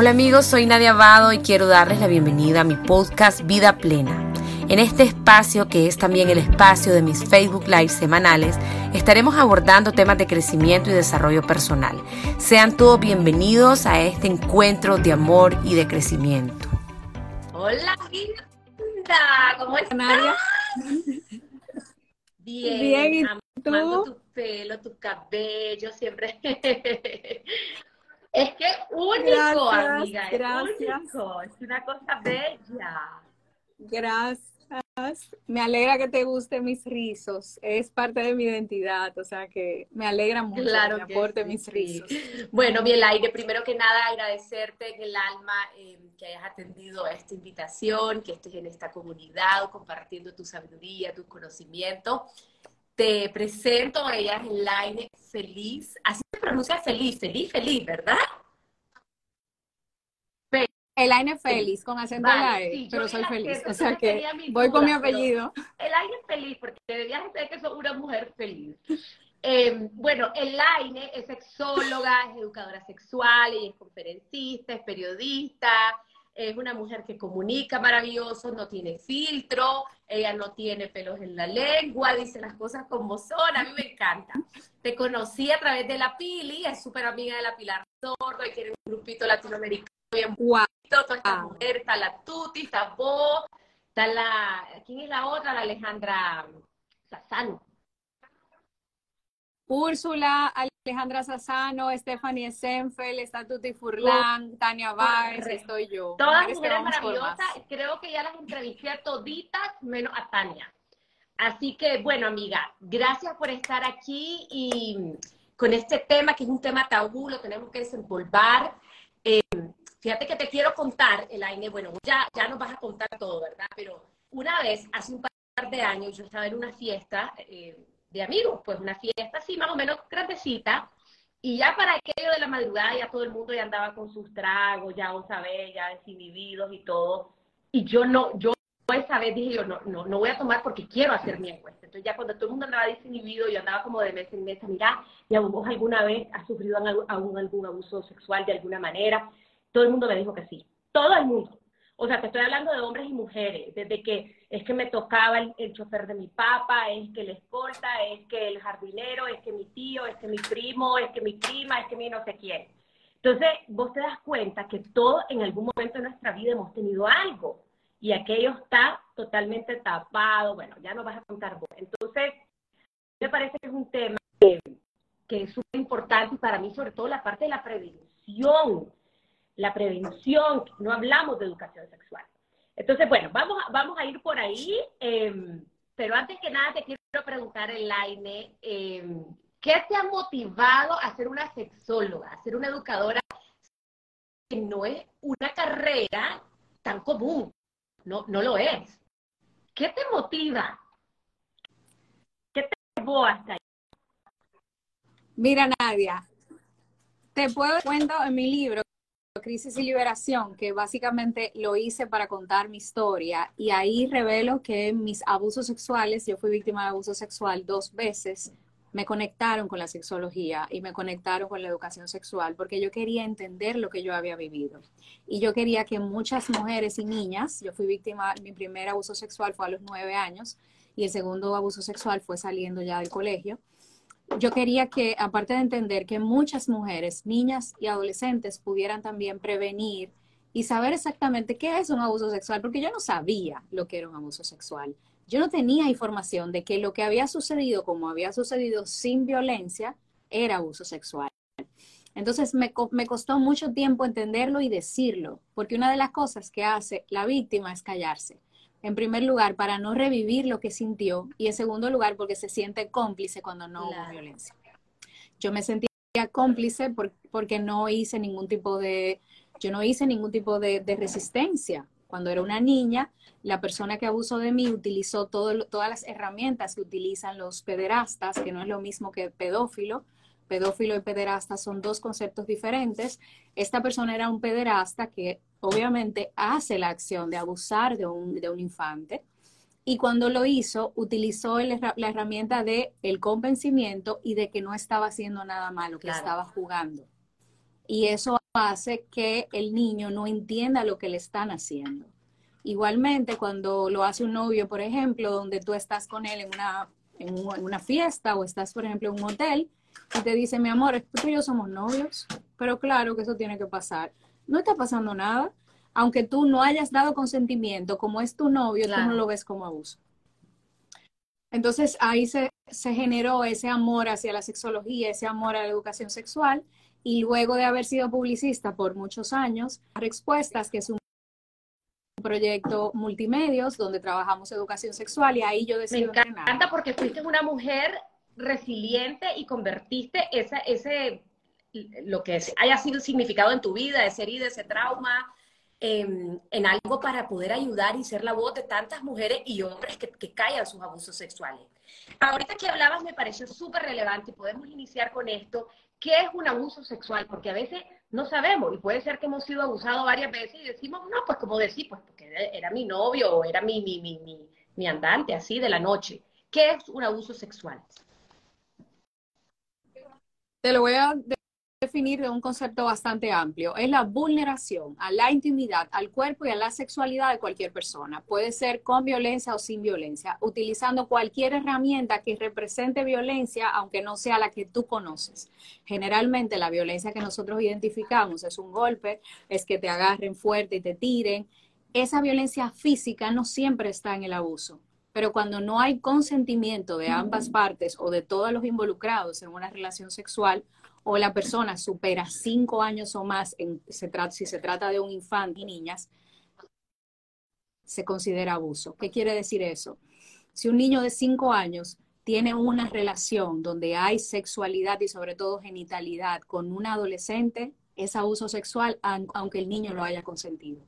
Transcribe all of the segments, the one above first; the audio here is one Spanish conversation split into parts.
Hola amigos, soy Nadia Abado y quiero darles la bienvenida a mi podcast Vida Plena. En este espacio, que es también el espacio de mis Facebook Live semanales, estaremos abordando temas de crecimiento y desarrollo personal. Sean todos bienvenidos a este encuentro de amor y de crecimiento. Hola, linda, ¿cómo estás? Nadia? Bien, Bien ¿y tú? tu pelo, tu cabello, siempre Es que único, amiga. Gracias. Es una cosa bella. Gracias. Me alegra que te gusten mis rizos. Es parte de mi identidad, o sea que me alegra mucho claro que me aporte mis rizos. Bueno, bien, aire, primero que nada agradecerte en el alma eh, que hayas atendido a esta invitación, que estés en esta comunidad compartiendo tu sabiduría, tu conocimiento. Te presento, a ella es Elaine Feliz. Así se pronuncia feliz, feliz, feliz, ¿verdad? Elaine Feliz, con acento la E, pero soy feliz. O sea que voy con mi apellido. Elaine Feliz, porque debías ser que soy una mujer feliz. Eh, bueno, Elaine es sexóloga, es educadora sexual, ella es conferencista, es periodista, es una mujer que comunica maravilloso, no tiene filtro, ella no tiene pelos en la lengua, dice las cosas como son, a mí me encanta. Te conocí a través de la Pili, es súper amiga de la Pilar Sordo y tiene un grupito latinoamericano bien wow. toda esta mujer, está la Tuti, está vos, está la, ¿quién es la otra? La Alejandra Sassano. Úrsula, Alejandra Sassano, Stephanie Senfeld, está Tuti Furlan, Tania Báez, estoy yo. Todas mujeres maravillosas, creo que ya las entrevisté a toditas, menos a Tania. Así que, bueno, amiga, gracias por estar aquí y con este tema, que es un tema tabú, lo tenemos que desempolvar. Eh, fíjate que te quiero contar, Elaine, bueno, ya, ya nos vas a contar todo, ¿verdad? Pero una vez, hace un par de años, yo estaba en una fiesta eh, de amigos, pues una fiesta así más o menos grandecita, y ya para aquello de la madrugada ya todo el mundo ya andaba con sus tragos, ya vos sabés, ya desinhibidos y todo, y yo no, yo esa vez dije yo, no, no, no voy a tomar porque quiero hacer mi encuesta. Entonces ya cuando todo el mundo andaba desinhibido, yo andaba como de mes en mes, mira, ¿y vos alguna vez has sufrido algún, algún abuso sexual de alguna manera? Todo el mundo me dijo que sí, todo el mundo. O sea, te estoy hablando de hombres y mujeres, desde que es que me tocaba el, chofer de mi papá, es que el escolta, es que el jardinero, es que mi tío, es que mi primo, es que mi prima, es que mi no sé quién. Entonces, vos te das cuenta que todo en algún momento de nuestra vida hemos tenido algo y aquello está totalmente tapado. Bueno, ya no vas a contar vos. Entonces, me parece que es un tema que, que es súper importante y para mí sobre todo la parte de la prevención la prevención, no hablamos de educación sexual. Entonces, bueno, vamos a, vamos a ir por ahí, em, pero antes que nada te quiero preguntar, Elaine, eh, ¿qué te ha motivado a ser una sexóloga, a ser una educadora que no es una carrera tan común? No, no lo es. ¿Qué te motiva? ¿Qué te llevó hasta ahí? Mira, Nadia, te puedo cuento en mi libro Crisis y Liberación, que básicamente lo hice para contar mi historia y ahí revelo que mis abusos sexuales, yo fui víctima de abuso sexual dos veces, me conectaron con la sexología y me conectaron con la educación sexual porque yo quería entender lo que yo había vivido. Y yo quería que muchas mujeres y niñas, yo fui víctima, mi primer abuso sexual fue a los nueve años y el segundo abuso sexual fue saliendo ya del colegio yo quería que, aparte de entender que muchas mujeres, niñas y adolescentes pudieran también prevenir y saber exactamente qué es un abuso sexual, porque yo no sabía lo que era un abuso sexual. Yo no tenía información de que lo que había sucedido, como había sucedido sin violencia, era abuso sexual. Entonces me, me costó mucho tiempo entenderlo y decirlo, porque una de las cosas que hace la víctima es callarse en primer lugar, para no revivir lo que sintió y en segundo lugar, porque se siente cómplice cuando no hubo violencia. Yo me sentía cómplice porque no hice ningún tipo de, yo no hice ningún tipo de, resistencia. Cuando era una niña, la persona que abusó de mí utilizó todo, todas las herramientas que utilizan los pederastas, que no es lo mismo que pedófilo, pedófilo y pederasta son dos conceptos diferentes. Esta persona era un pederasta que obviamente hace la acción de abusar de un, de un infante y cuando lo hizo utilizó la herramienta de el convencimiento y de que no estaba haciendo nada malo, que estaba jugando. y eso hace que el niño no entienda lo que le están haciendo. Igualmente, cuando lo hace un novio, por ejemplo, donde tú estás con él en una, en una fiesta o estás, por ejemplo, en un hotel y te dice, mi amor, tú y yo somos novios, pero claro que eso tiene que pasar. No está pasando nada, aunque tú no hayas dado consentimiento, como es tu novio, tú no lo ves como abuso. Entonces ahí se, se generó ese amor hacia la sexología, ese amor a la educación sexual, y luego de haber sido publicista por muchos años, Respuestas, que es un proyecto multimedios donde trabajamos educación sexual y ahí yo decidí Me encanta porque fuiste una mujer resiliente y convertiste esa, ese, lo que haya sido significado en tu vida, ese herida, ese trauma, en, algo para poder ayudar y ser la voz de tantas mujeres y hombres que, que callan sus abusos sexuales. Ahorita que hablabas me pareció súper relevante y podemos iniciar con esto. ¿Qué es un abuso sexual? Porque a veces no sabemos y puede ser que hemos sido abusados varias veces y decimos, no, pues como decir, pues porque era mi novio o era mi, mi, mi, mi, mi andante así de la noche. ¿Qué es un abuso sexual? Te lo voy a definir de un concepto bastante amplio. Es la vulneración a la intimidad, al cuerpo y a la sexualidad de cualquier persona. Puede ser con violencia o sin violencia, utilizando cualquier herramienta que represente violencia, aunque no sea la que tú conoces. Generalmente la violencia que nosotros identificamos es un golpe, es que te agarren fuerte y te tiren. Esa violencia física no siempre está en el abuso. Pero cuando no hay consentimiento de ambas partes o de todos los involucrados en una relación sexual, o la persona supera cinco años o más, si se trata de un infante y niñas, se considera abuso. ¿Qué quiere decir eso? Si un niño de cinco años tiene una relación donde hay sexualidad y sobre todo genitalidad con un adolescente, es abuso sexual aunque el niño lo haya consentido.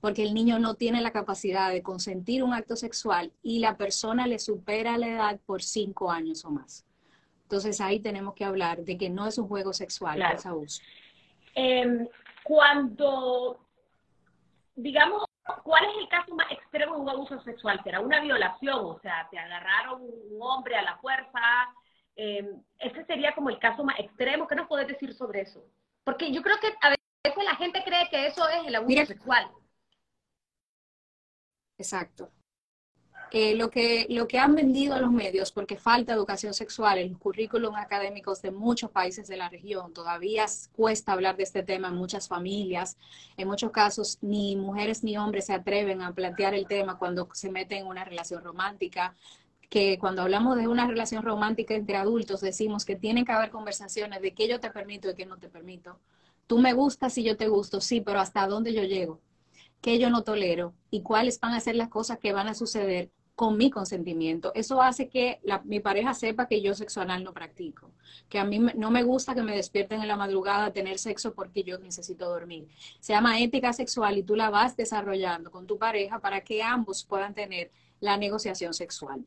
Porque el niño no tiene la capacidad de consentir un acto sexual y la persona le supera la edad por cinco años o más. Entonces ahí tenemos que hablar de que no es un juego sexual, es abuso. Em, cuando, digamos, ¿cuál es el caso más extremo de un abuso sexual? ¿Será una violación? O sea, te agarraron un hombre a la fuerza. Eh, ese sería como el caso más extremo. ¿Qué nos puedes decir sobre eso? Porque yo creo que a veces la gente cree que eso es el abuso sexual. Exacto. Lo, que, lo que han vendido los medios, porque falta educación sexual en los currículum académicos de muchos países de la región, todavía cuesta hablar de este tema en muchas familias. En muchos casos, ni mujeres ni hombres se atreven a plantear el tema cuando se meten en una relación romántica que cuando hablamos de una relación romántica entre adultos decimos que tienen que haber conversaciones de qué yo te permito y qué no te permito. Tú me gustas y yo te gusto, sí, pero hasta dónde yo llego, qué yo no tolero y cuáles van a ser las cosas que van a suceder con mi consentimiento. Eso hace que mi pareja sepa que yo sexo anal no practico, que a mí no me gusta que me despierten en la madrugada a tener sexo porque yo necesito dormir. Se llama ética sexual y tú la vas desarrollando con tu pareja para que ambos puedan tener la negociación sexual.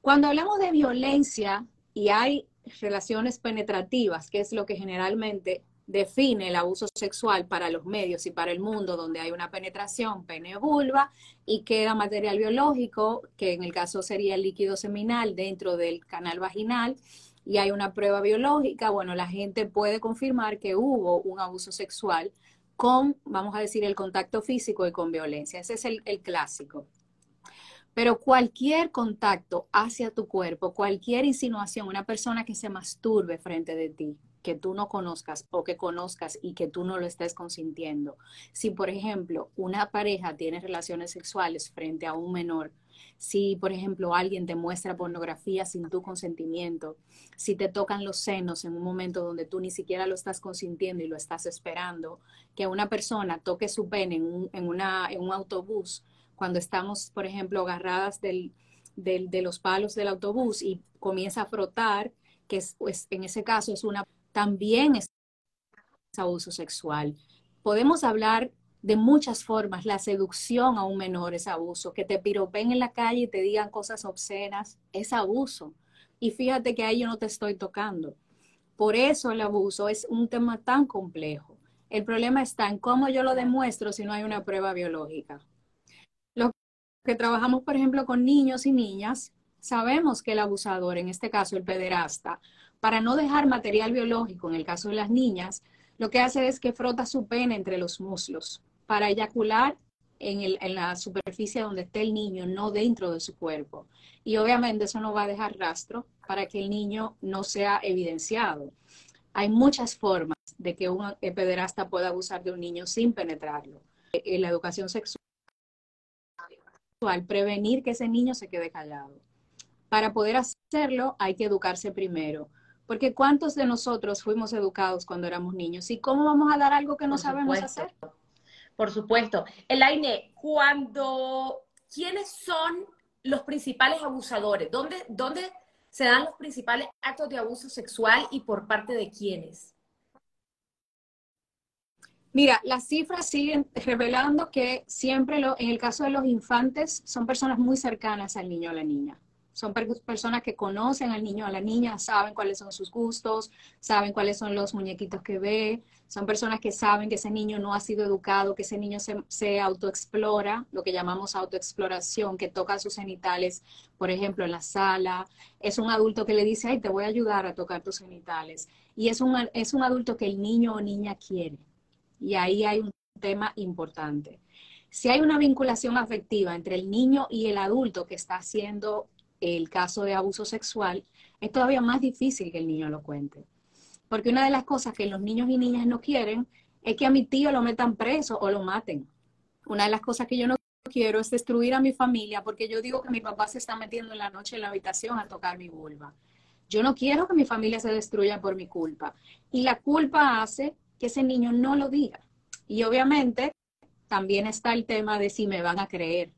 Cuando hablamos de violencia y hay relaciones penetrativas, que es lo que generalmente define el abuso sexual para los medios y para el mundo, donde hay una penetración pene-vulva y queda material biológico, que en el caso sería el líquido seminal dentro del canal vaginal, y hay una prueba biológica, bueno, la gente puede confirmar que hubo un abuso sexual con, vamos a decir, el contacto físico y con violencia. Ese es el, el clásico. Pero cualquier contacto hacia tu cuerpo, cualquier insinuación, una persona que se masturbe frente de ti, que tú no conozcas o que conozcas y que tú no lo estés consintiendo. Si, por ejemplo, una pareja tiene relaciones sexuales frente a un menor, si, por ejemplo, alguien te muestra pornografía sin tu consentimiento, si te tocan los senos en un momento donde tú ni siquiera lo estás consintiendo y lo estás esperando, que una persona toque su pene en un, autobús, cuando estamos, por ejemplo, agarradas del, de los palos del autobús y comienza a frotar, que es, pues, en ese caso es una también es abuso sexual. Podemos hablar de muchas formas. La seducción a un menor es abuso. Que te piropen en la calle y te digan cosas obscenas es abuso. Y fíjate que ahí yo no te estoy tocando. Por eso el abuso es un tema tan complejo. El problema está en cómo yo lo demuestro si no hay una prueba biológica. Que trabajamos, por ejemplo, con niños y niñas, sabemos que el abusador, en este caso el pederasta, para no dejar material biológico, en el caso de las niñas, lo que hace es que frota su pene entre los muslos para eyacular en, la superficie donde esté el niño, no dentro de su cuerpo. Y obviamente eso no va a dejar rastro para que el niño no sea evidenciado. Hay muchas formas de que un pederasta pueda abusar de un niño sin penetrarlo. En la educación sexual, prevenir que ese niño se quede callado. Para poder hacerlo hay que educarse primero. Porque ¿cuántos de nosotros fuimos educados cuando éramos niños? ¿Y cómo vamos a dar algo que no sabemos hacer? Por supuesto. Elaine, cuando, ¿quiénes son los principales abusadores? ¿Dónde, ¿Dónde se dan los principales actos de abuso sexual y por parte de quiénes? Mira, las cifras siguen revelando que siempre lo, en el caso de los infantes son personas muy cercanas al niño o la niña. Son personas que conocen al niño o a la niña, saben cuáles son sus gustos, saben cuáles son los muñequitos que ve, son personas que saben que ese niño no ha sido educado, que ese niño se, se autoexplora, lo que llamamos autoexploración, que toca sus genitales, por ejemplo, en la sala. Es un adulto que le dice, ay, te voy a ayudar a tocar tus genitales. Y es un, es un adulto que el niño o niña quiere. Y ahí hay un tema importante. Si hay una vinculación afectiva entre el niño y el adulto que está haciendo el caso de abuso sexual, es todavía más difícil que el niño lo cuente. Porque una de las cosas que los niños y niñas no quieren es que a mi tío lo metan preso o lo maten. Una de las cosas que yo no quiero es destruir a mi familia porque yo digo que mi papá se está metiendo en la noche en la habitación a tocar mi vulva. Yo no quiero que mi familia se destruya por mi culpa. Y la culpa hace que ese niño no lo diga. Y obviamente también está el tema de si me van a creer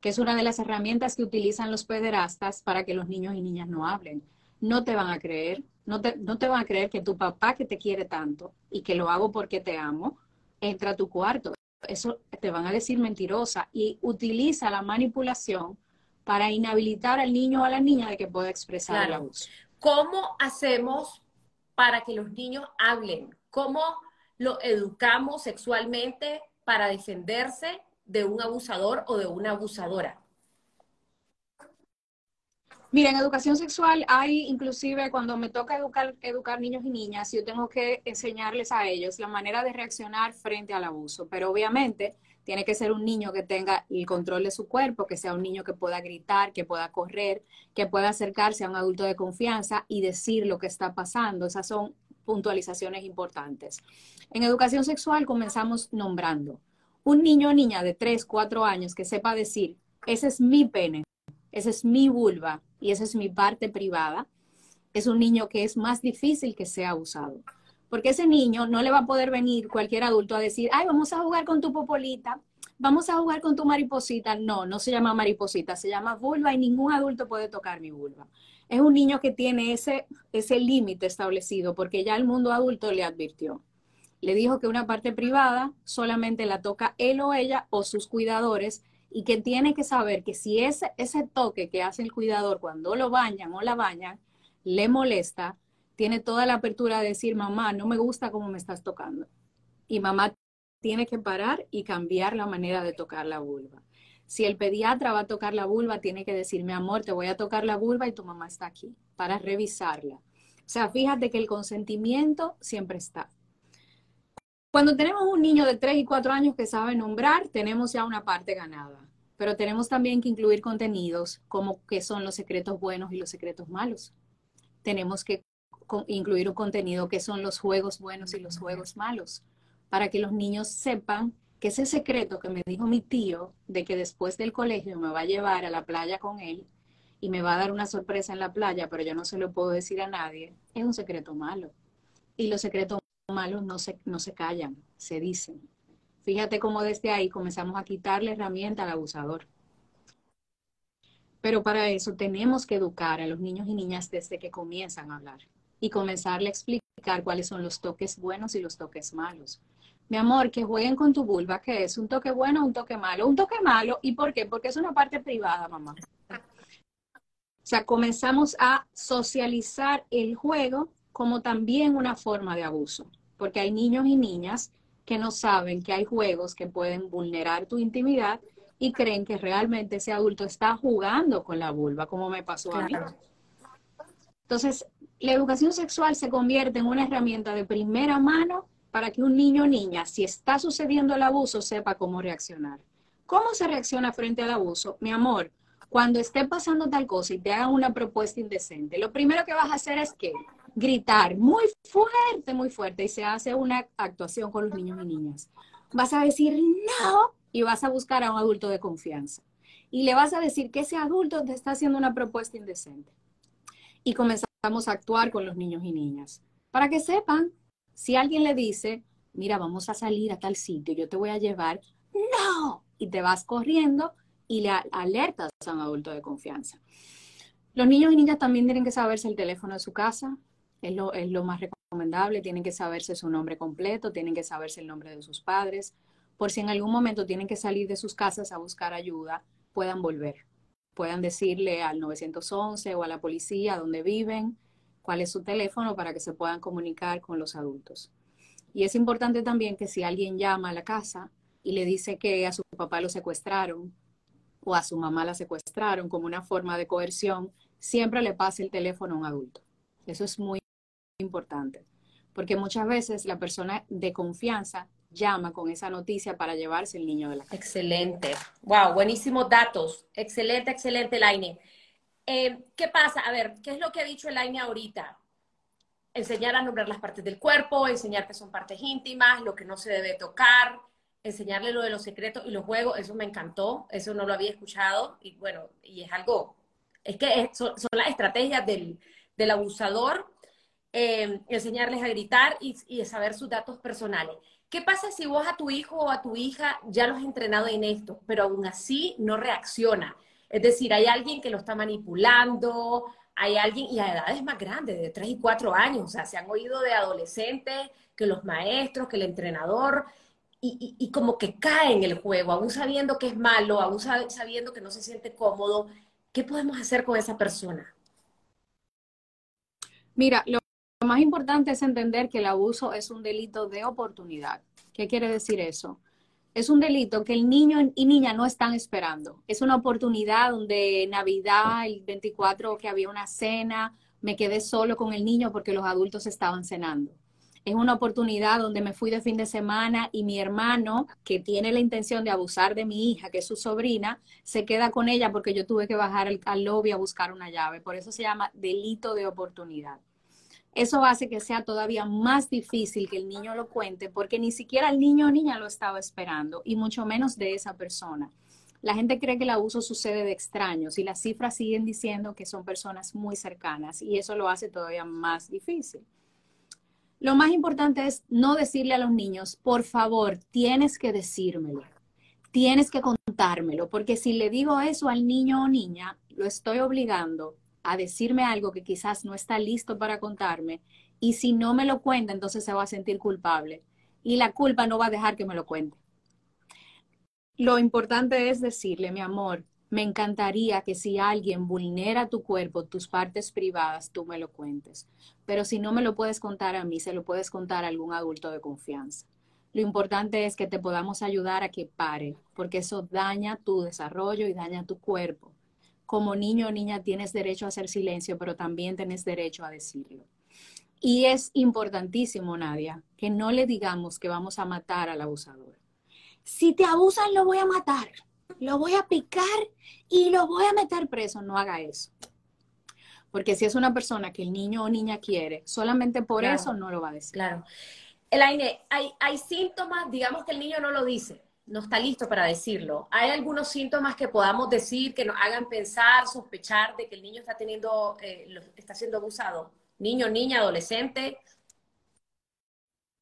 que es una de las herramientas que utilizan los pederastas para que los niños y niñas no hablen. No te van a creer, no te, no te van a creer que tu papá que te quiere tanto y que lo hago porque te amo, entra a tu cuarto. Eso te van a decir mentirosa y utiliza la manipulación para inhabilitar al niño o a la niña de que pueda expresar el abuso. ¿Cómo hacemos para que los niños hablen? ¿Cómo lo educamos sexualmente para defenderse de un abusador o de una abusadora? Mira, en educación sexual hay inclusive cuando me toca educar, educar niños y niñas, yo tengo que enseñarles a ellos la manera de reaccionar frente al abuso, pero obviamente tiene que ser un niño que tenga el control de su cuerpo, que sea un niño que pueda gritar, que pueda correr, que pueda acercarse a un adulto de confianza y decir lo que está pasando. Esas son puntualizaciones importantes. En educación sexual comenzamos nombrando un niño o niña de 3, 4 años que sepa decir, ese es mi pene, ese es mi vulva y esa es mi parte privada, es un niño que es más difícil que sea abusado. Porque ese niño no le va a poder venir cualquier adulto a decir, ay, vamos a jugar con tu popolita, vamos a jugar con tu mariposita. No, no se llama mariposita, se llama vulva y ningún adulto puede tocar mi vulva. Es un niño que tiene ese, ese límite establecido porque ya el mundo adulto le advirtió le dijo que una parte privada solamente la toca él o ella o sus cuidadores y que tiene que saber que si ese, ese toque que hace el cuidador cuando lo bañan o la bañan le molesta, tiene toda la apertura de decir, mamá, no me gusta cómo me estás tocando. Y mamá tiene que parar y cambiar la manera de tocar la vulva. Si el pediatra va a tocar la vulva, tiene que decir, mi amor, te voy a tocar la vulva y tu mamá está aquí para revisarla. O sea, fíjate que el consentimiento siempre está. Cuando tenemos un niño de 3 y 4 años que sabe nombrar, tenemos ya una parte ganada. Pero tenemos también que incluir contenidos como que son los secretos buenos y los secretos malos. Tenemos que incluir un contenido que son los juegos buenos y los juegos malos, para que los niños sepan que ese secreto que me dijo mi tío de que después del colegio me va a llevar a la playa con él y me va a dar una sorpresa en la playa, pero yo no se lo puedo decir a nadie, es un secreto malo. Y los secretos malos no se, no se callan, se dicen. Fíjate cómo desde ahí comenzamos a quitarle herramienta al abusador. Pero para eso tenemos que educar a los niños y niñas desde que comienzan a hablar y comenzarle a explicar cuáles son los toques buenos y los toques malos. Mi amor, que jueguen con tu vulva, que es un toque bueno o un toque malo. Un toque malo, ¿y por qué? Porque es una parte privada, mamá. O sea, comenzamos a socializar el juego como también una forma de abuso porque hay niños y niñas que no saben que hay juegos que pueden vulnerar tu intimidad y creen que realmente ese adulto está jugando con la vulva, como me pasó a mí. Entonces, la educación sexual se convierte en una herramienta de primera mano para que un niño o niña, si está sucediendo el abuso, sepa cómo reaccionar. ¿Cómo se reacciona frente al abuso? Mi amor, cuando esté pasando tal cosa y te hagan una propuesta indecente, lo primero que vas a hacer es que gritar muy fuerte, muy fuerte, y se hace una actuación con los niños y niñas. Vas a decir no y vas a buscar a un adulto de confianza. Y le vas a decir que ese adulto te está haciendo una propuesta indecente. Y comenzamos a actuar con los niños y niñas. Para que sepan, si alguien le dice, mira, vamos a salir a tal sitio, yo te voy a llevar, no, y te vas corriendo y le alertas a un adulto de confianza. Los niños y niñas también tienen que saberse el teléfono de su casa, es lo, es lo más recomendable, tienen que saberse su nombre completo, tienen que saberse el nombre de sus padres, por si en algún momento tienen que salir de sus casas a buscar ayuda, puedan volver, puedan decirle al 911 o a la policía dónde viven, cuál es su teléfono para que se puedan comunicar con los adultos. Y es importante también que si alguien llama a la casa y le dice que a su papá lo secuestraron o a su mamá la secuestraron como una forma de coerción, siempre le pase el teléfono a un adulto. Eso es muy importante, porque muchas veces la persona de confianza llama con esa noticia para llevarse el niño de la casa. Excelente. Wow, buenísimos datos. Excelente, excelente, Laine. Eh, ¿Qué pasa? A ver, ¿qué es lo que ha dicho Elaine ahorita? Enseñar a nombrar las partes del cuerpo, enseñar que son partes íntimas, lo que no se debe tocar, enseñarle lo de los secretos y los juegos, eso me encantó, eso no lo había escuchado y bueno, y es algo, es que son, las estrategias del, del abusador, eh, enseñarles a gritar y, y saber sus datos personales. ¿Qué pasa si vos a tu hijo o a tu hija ya los has entrenado en esto, pero aún así no reacciona? Es decir, hay alguien que lo está manipulando, hay alguien, y a edades más grandes, de 3 y 4 años, o sea, se han oído de adolescentes, que los maestros, que el entrenador, y, y, como que cae en el juego, aún sabiendo que es malo, aún sabiendo que no se siente cómodo. ¿Qué podemos hacer con esa persona? Mira, lo más importante es entender que el abuso es un delito de oportunidad. ¿Qué quiere decir eso? Es un delito que el niño y niña no están esperando. Es una oportunidad donde Navidad, el 24, que había una cena, me quedé solo con el niño porque los adultos estaban cenando. Es una oportunidad donde me fui de fin de semana y mi hermano, que tiene la intención de abusar de mi hija, que es su sobrina, se queda con ella porque yo tuve que bajar al, lobby a buscar una llave. Por eso se llama delito de oportunidad. Eso hace que sea todavía más difícil que el niño lo cuente porque ni siquiera el niño o niña lo estaba esperando y mucho menos de esa persona. La gente cree que el abuso sucede de extraños y las cifras siguen diciendo que son personas muy cercanas y eso lo hace todavía más difícil. Lo más importante es no decirle a los niños, por favor, tienes que decírmelo, tienes que contármelo, porque si le digo eso al niño o niña, lo estoy obligando a decirme algo que quizás no está listo para contarme y si no me lo cuenta, entonces se va a sentir culpable y la culpa no va a dejar que me lo cuente. Lo importante es decirle, mi amor, me encantaría que si alguien vulnera tu cuerpo, tus partes privadas, tú me lo cuentes. Pero si no me lo puedes contar a mí, se lo puedes contar a algún adulto de confianza. Lo importante es que te podamos ayudar a que pare, porque eso daña tu desarrollo y daña tu cuerpo como niño o niña tienes derecho a hacer silencio, pero también tienes derecho a decirlo. Y es importantísimo, Nadia, que no le digamos que vamos a matar al abusador. Si te abusan, lo voy a matar, lo voy a picar y lo voy a meter preso. No haga eso. Porque si es una persona que el niño o niña quiere, solamente por eso no lo va a decir. Claro. Elaine, hay, hay síntomas, digamos que el niño no lo dice, no está listo para decirlo. ¿Hay algunos síntomas que podamos decir que nos hagan pensar, sospechar de que el niño está teniendo, eh, está siendo abusado? Niño, niña, adolescente.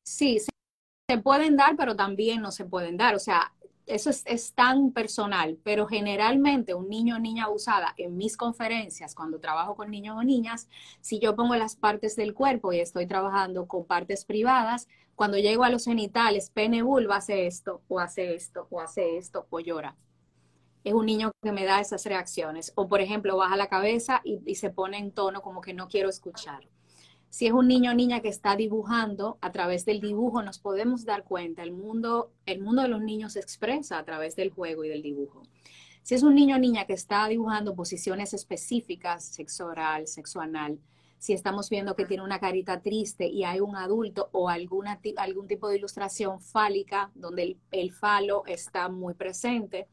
Sí, se pueden dar, pero también no se pueden dar. O sea, eso es, tan personal, pero generalmente un niño o niña abusada en mis conferencias, cuando trabajo con niños o niñas, si yo pongo las partes del cuerpo y estoy trabajando con partes privadas, cuando llego a los genitales, pene, vulva, hace esto, o hace esto, o hace esto, o llora. Es un niño que me da esas reacciones. O, por ejemplo, baja la cabeza y, se pone en tono como que no quiero escuchar. Si es un niño o niña que está dibujando, a través del dibujo nos podemos dar cuenta, el mundo, el mundo de los niños se expresa a través del juego y del dibujo. Si es un niño o niña que está dibujando posiciones específicas, sexo oral, sexo anal, si estamos viendo que tiene una carita triste y hay un adulto o alguna, algún tipo de ilustración fálica donde el, el falo está muy presente.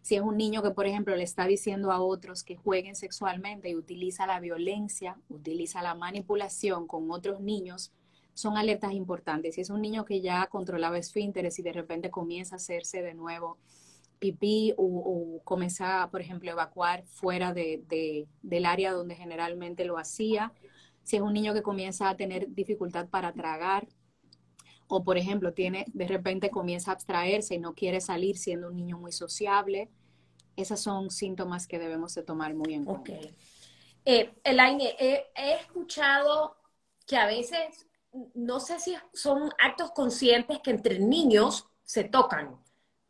Si es un niño que, por ejemplo, le está diciendo a otros que jueguen sexualmente y utiliza la violencia, utiliza la manipulación con otros niños, son alertas importantes. Si es un niño que ya controlaba esfínteres y de repente comienza a hacerse de nuevo pipí o, comienza, por ejemplo, a evacuar fuera de, del área donde generalmente lo hacía, si es un niño que comienza a tener dificultad para tragar, o por ejemplo, tiene, de repente comienza a abstraerse y no quiere salir siendo un niño muy sociable, esos son síntomas que debemos de tomar muy en cuenta. Okay. Eh, Elaine, he escuchado que a veces, no sé si son actos conscientes que entre niños se tocan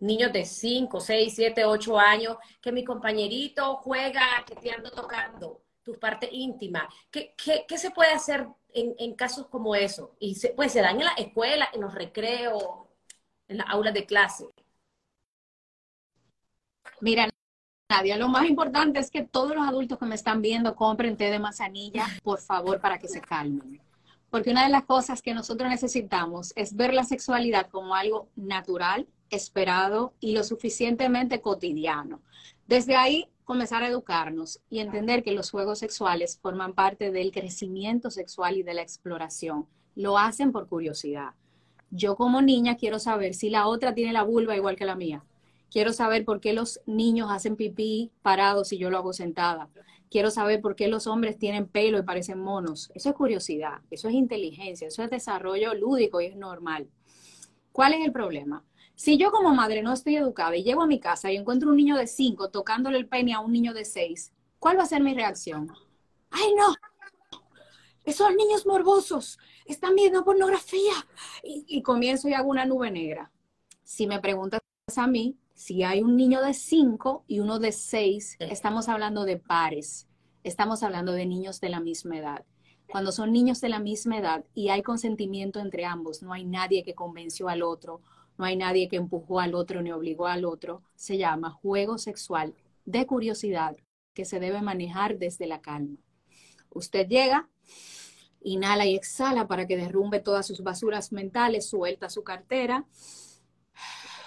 niños de 5, 6, 7, 8 años, que mi compañerito juega, que te ando tocando tus partes íntimas. ¿Qué, qué, qué se puede hacer en, en, casos como eso? Y se, pues se dan en la escuela, en los recreos, en las aulas de clase. Mira, Nadia, lo más importante es que todos los adultos que me están viendo compren té de manzanilla, por favor, para que se calmen. Porque una de las cosas que nosotros necesitamos es ver la sexualidad como algo natural, esperado y lo suficientemente cotidiano. Desde ahí comenzar a educarnos y entender que los juegos sexuales forman parte del crecimiento sexual y de la exploración. Lo hacen por curiosidad. Yo como niña quiero saber si la otra tiene la vulva igual que la mía. Quiero saber por qué los niños hacen pipí parados y yo lo hago sentada. Quiero saber por qué los hombres tienen pelo y parecen monos. Eso es curiosidad, eso es inteligencia, eso es desarrollo lúdico y es normal. ¿Cuál es el problema? Si yo como madre no estoy educada y llego a mi casa y encuentro un niño de 5 tocándole el pene a un niño de 6, ¿cuál va a ser mi reacción? ¡Ay, no! Esos niños morbosos están viendo pornografía. Y, y comienzo y hago una nube negra. Si me preguntas a mí, si hay un niño de 5 y uno de 6, estamos hablando de pares. Estamos hablando de niños de la misma edad. Cuando son niños de la misma edad y hay consentimiento entre ambos, no hay nadie que convenció al otro no hay nadie que empujó al otro ni obligó al otro, se llama juego sexual de curiosidad que se debe manejar desde la calma. Usted llega, inhala y exhala para que derrumbe todas sus basuras mentales, suelta su cartera,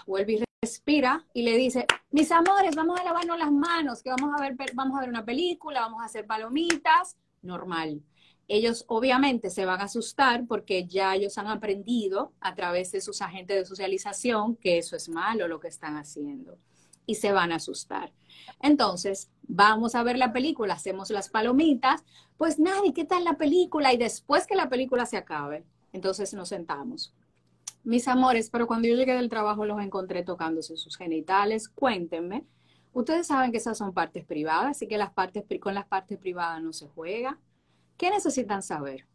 vuelve y respira y le dice, mis amores, vamos a lavarnos las manos, que vamos a ver, vamos a ver una película, vamos a hacer palomitas, normal ellos obviamente se van a asustar porque ya ellos han aprendido a través de sus agentes de socialización que eso es malo lo que están haciendo y se van a asustar. Entonces, vamos a ver la película, hacemos las palomitas, pues nadie, ¿qué tal la película? Y después que la película se acabe, entonces nos sentamos. Mis amores, pero cuando yo llegué del trabajo los encontré tocándose sus genitales, cuéntenme. Ustedes saben que esas son partes privadas y que las partes, con las partes privadas no se juega. ¿Qué necesitan saber?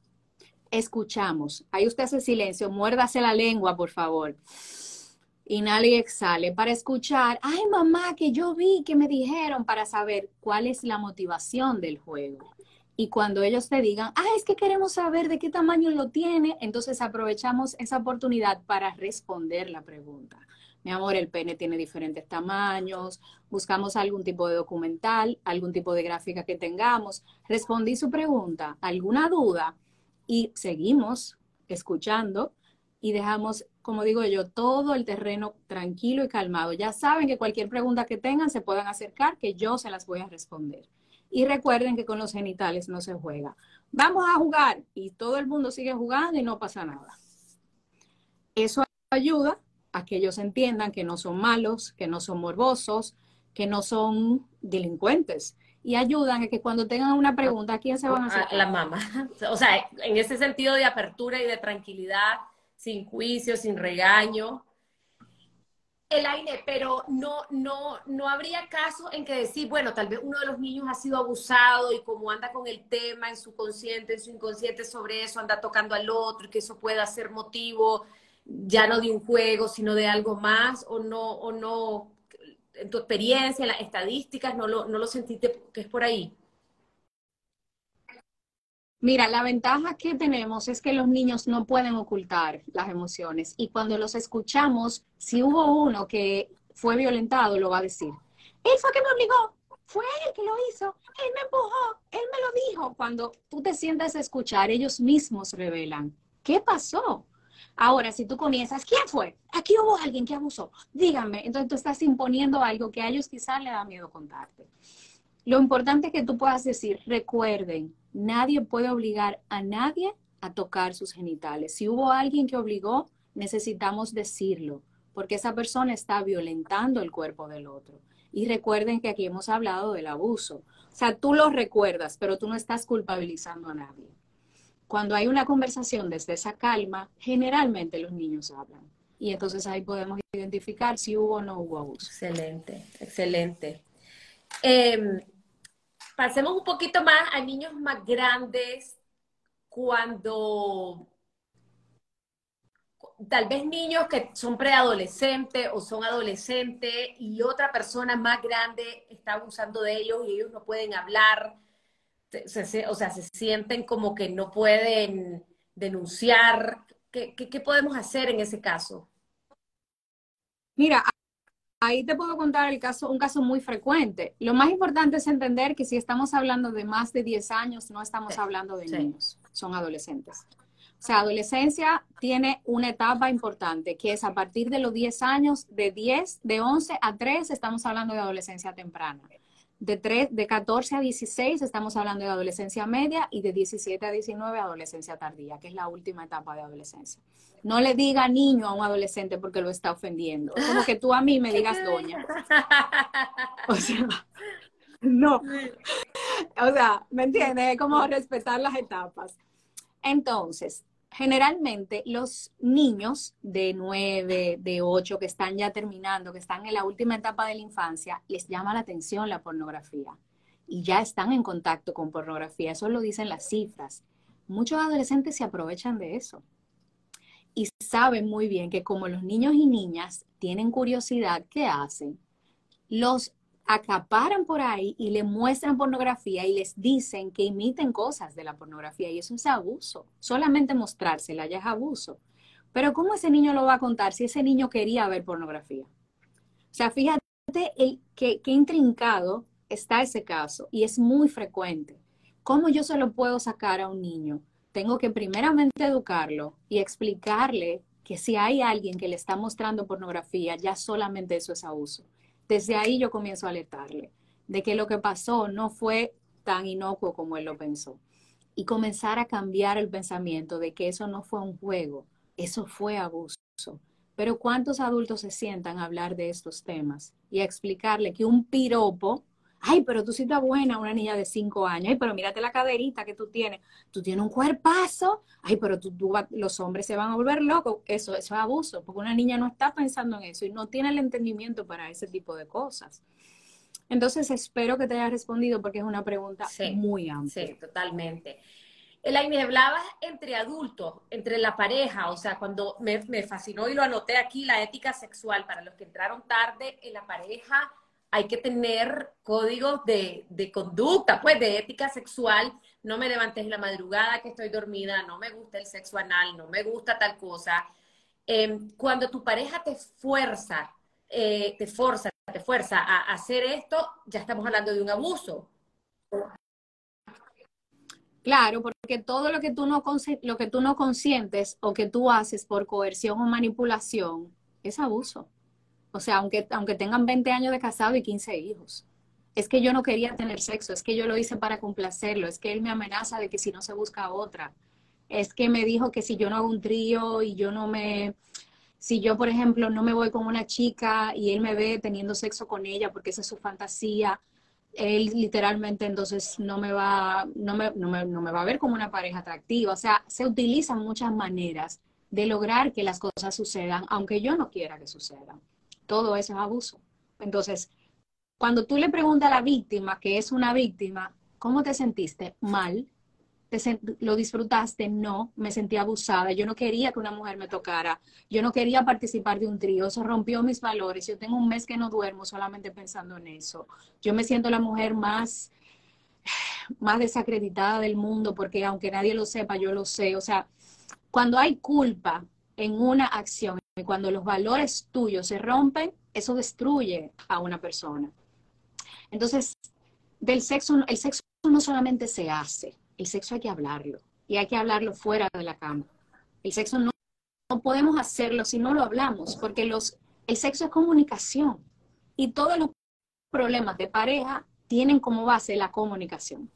Escuchamos. Ahí usted hace silencio. Muérdase la lengua, por favor. Inhala y exhale para escuchar. Ay, mamá, que yo vi, que me dijeron para saber cuál es la motivación del juego. Y cuando ellos te digan, ah, es que queremos saber de qué tamaño lo tiene, entonces aprovechamos esa oportunidad para responder la pregunta. Mi amor, el pene tiene diferentes tamaños, buscamos algún tipo de documental, algún tipo de gráfica que tengamos. Respondí su pregunta, alguna duda y seguimos escuchando y dejamos, como digo yo, todo el terreno tranquilo y calmado. Ya saben que cualquier pregunta que tengan se puedan acercar, que yo se las voy a responder. Y recuerden que con los genitales no se juega. Vamos a jugar y todo el mundo sigue jugando y no pasa nada. Eso ayuda a que ellos entiendan que no son malos, que no son morbosos, que no son delincuentes. Y ayudan a que cuando tengan una pregunta, ¿a quién se van a hacer? A la mamá. O sea, en ese sentido de apertura y de tranquilidad, sin juicio, sin regaño. El aire, pero no, no, no habría caso en que decir, bueno, tal vez uno de los niños ha sido abusado y como anda con el tema en su consciente, en su inconsciente sobre eso, anda tocando al otro y que eso pueda ser motivo ya no de un juego, sino de algo más, o no, o no, en tu experiencia, en las estadísticas, no lo, no lo sentiste que es por ahí. Mira, la ventaja que tenemos es que los niños no pueden ocultar las emociones y cuando los escuchamos, si hubo uno que fue violentado, lo va a decir. Él fue que me obligó, fue él que lo hizo, él me empujó, él me lo dijo. Cuando tú te sientas a escuchar, ellos mismos revelan, ¿qué pasó? Ahora, si tú comienzas, ¿quién fue? Aquí hubo alguien que abusó. Dígame. Entonces tú estás imponiendo algo que a ellos quizás le da miedo contarte. Lo importante es que tú puedas decir, recuerden, nadie puede obligar a nadie a tocar sus genitales. Si hubo alguien que obligó, necesitamos decirlo, porque esa persona está violentando el cuerpo del otro. Y recuerden que aquí hemos hablado del abuso. O sea, tú lo recuerdas, pero tú no estás culpabilizando a nadie. Cuando hay una conversación desde esa calma, generalmente los niños hablan. Y entonces ahí podemos identificar si hubo o no hubo abuso. Excelente, excelente. Em, pasemos un poquito más a niños más grandes cuando tal vez niños que son preadolescentes o son adolescentes y otra persona más grande está abusando de ellos y ellos no pueden hablar, o sea, se sienten como que no pueden denunciar. ¿Qué, qué podemos hacer en ese caso? Mira, ahí te puedo contar el caso, un caso muy frecuente. Lo más importante es entender que si estamos hablando de más de 10 años, no estamos hablando de niños, son adolescentes. O sea, adolescencia tiene una etapa importante, que es a partir de los 10 años, de 10, de 11 a 3, estamos hablando de adolescencia temprana. De, 3, de 14 a 16 estamos hablando de adolescencia media y de 17 a 19 adolescencia tardía, que es la última etapa de adolescencia. No le diga niño a un adolescente porque lo está ofendiendo. Es como que tú a mí me digas doña. O sea, no. O sea, ¿me entiendes? Es como respetar las etapas. Entonces, generalmente los niños de 9, de 8, que están ya terminando, que están en la última etapa de la infancia, les llama la atención la pornografía y ya están en contacto con pornografía. Eso lo dicen las cifras. Muchos adolescentes se aprovechan de eso y saben muy bien que como los niños y niñas tienen curiosidad, ¿qué hacen? Los acaparan por ahí y le muestran pornografía y les dicen que imiten cosas de la pornografía y eso es abuso. Solamente mostrársela ya es abuso. Pero ¿cómo ese niño lo va a contar si ese niño quería ver pornografía? O sea, fíjate qué intrincado está ese caso y es muy frecuente. ¿Cómo yo se lo puedo sacar a un niño? Tengo que primeramente educarlo y explicarle que si hay alguien que le está mostrando pornografía, ya solamente eso es abuso desde ahí yo comienzo a alertarle de que lo que pasó no fue tan inocuo como él lo pensó. Y comenzar a cambiar el pensamiento de que eso no fue un juego, eso fue abuso. Pero ¿cuántos adultos se sientan a hablar de estos temas y a explicarle que un piropo Ay, pero tú sí estás buena, una niña de cinco años. Ay, pero mírate la caderita que tú tienes. Tú tienes un cuerpazo. Ay, pero tú, los hombres se van a volver locos. Eso, eso es abuso, porque una niña no está pensando en eso y no tiene el entendimiento para ese tipo de cosas. Entonces, espero que te haya respondido porque es una pregunta muy amplia. Sí, totalmente. Elaine, hablabas entre adultos, entre la pareja, o sea, cuando me, me fascinó y lo anoté aquí, la ética sexual, para los que entraron tarde en la pareja, hay que tener códigos de, conducta, pues de ética sexual. No me levantes la madrugada que estoy dormida, no me gusta el sexo anal, no me gusta tal cosa. Em, cuando tu pareja te fuerza, eh, te fuerza, te fuerza a hacer esto, ya estamos hablando de un abuso. Claro, porque todo lo que tú no lo que tú no consientes o que tú haces por coerción o manipulación es abuso. O sea, aunque, aunque tengan 20 años de casado y 15 hijos. Es que yo no quería tener sexo, es que yo lo hice para complacerlo, es que él me amenaza de que si no se busca otra, es que me dijo que si yo no hago un trío y yo no me, si yo, por ejemplo, no me voy con una chica y él me ve teniendo sexo con ella porque esa es su fantasía, él literalmente entonces no me va, no me, no me, no me va a ver como una pareja atractiva. O sea, se utilizan muchas maneras de lograr que las cosas sucedan, aunque yo no quiera que sucedan todo eso es abuso. Entonces, cuando tú le preguntas a la víctima, que es una víctima, ¿cómo te sentiste? Mal. ¿Lo disfrutaste? No, me sentí abusada. Yo no quería que una mujer me tocara. Yo no quería participar de un trío. Eso rompió mis valores. Yo tengo un mes que no duermo solamente pensando en eso. Yo me siento la mujer más, más desacreditada del mundo porque aunque nadie lo sepa, yo lo sé. O sea, cuando hay culpa en una acción, cuando los valores tuyos se rompen, eso destruye a una persona. Entonces, del sexo, el sexo no solamente se hace, el sexo hay que hablarlo y hay que hablarlo fuera de la cama. El sexo no, no podemos hacerlo si no lo hablamos, porque los, el sexo es comunicación y todos los problemas de pareja tienen como base la comunicación.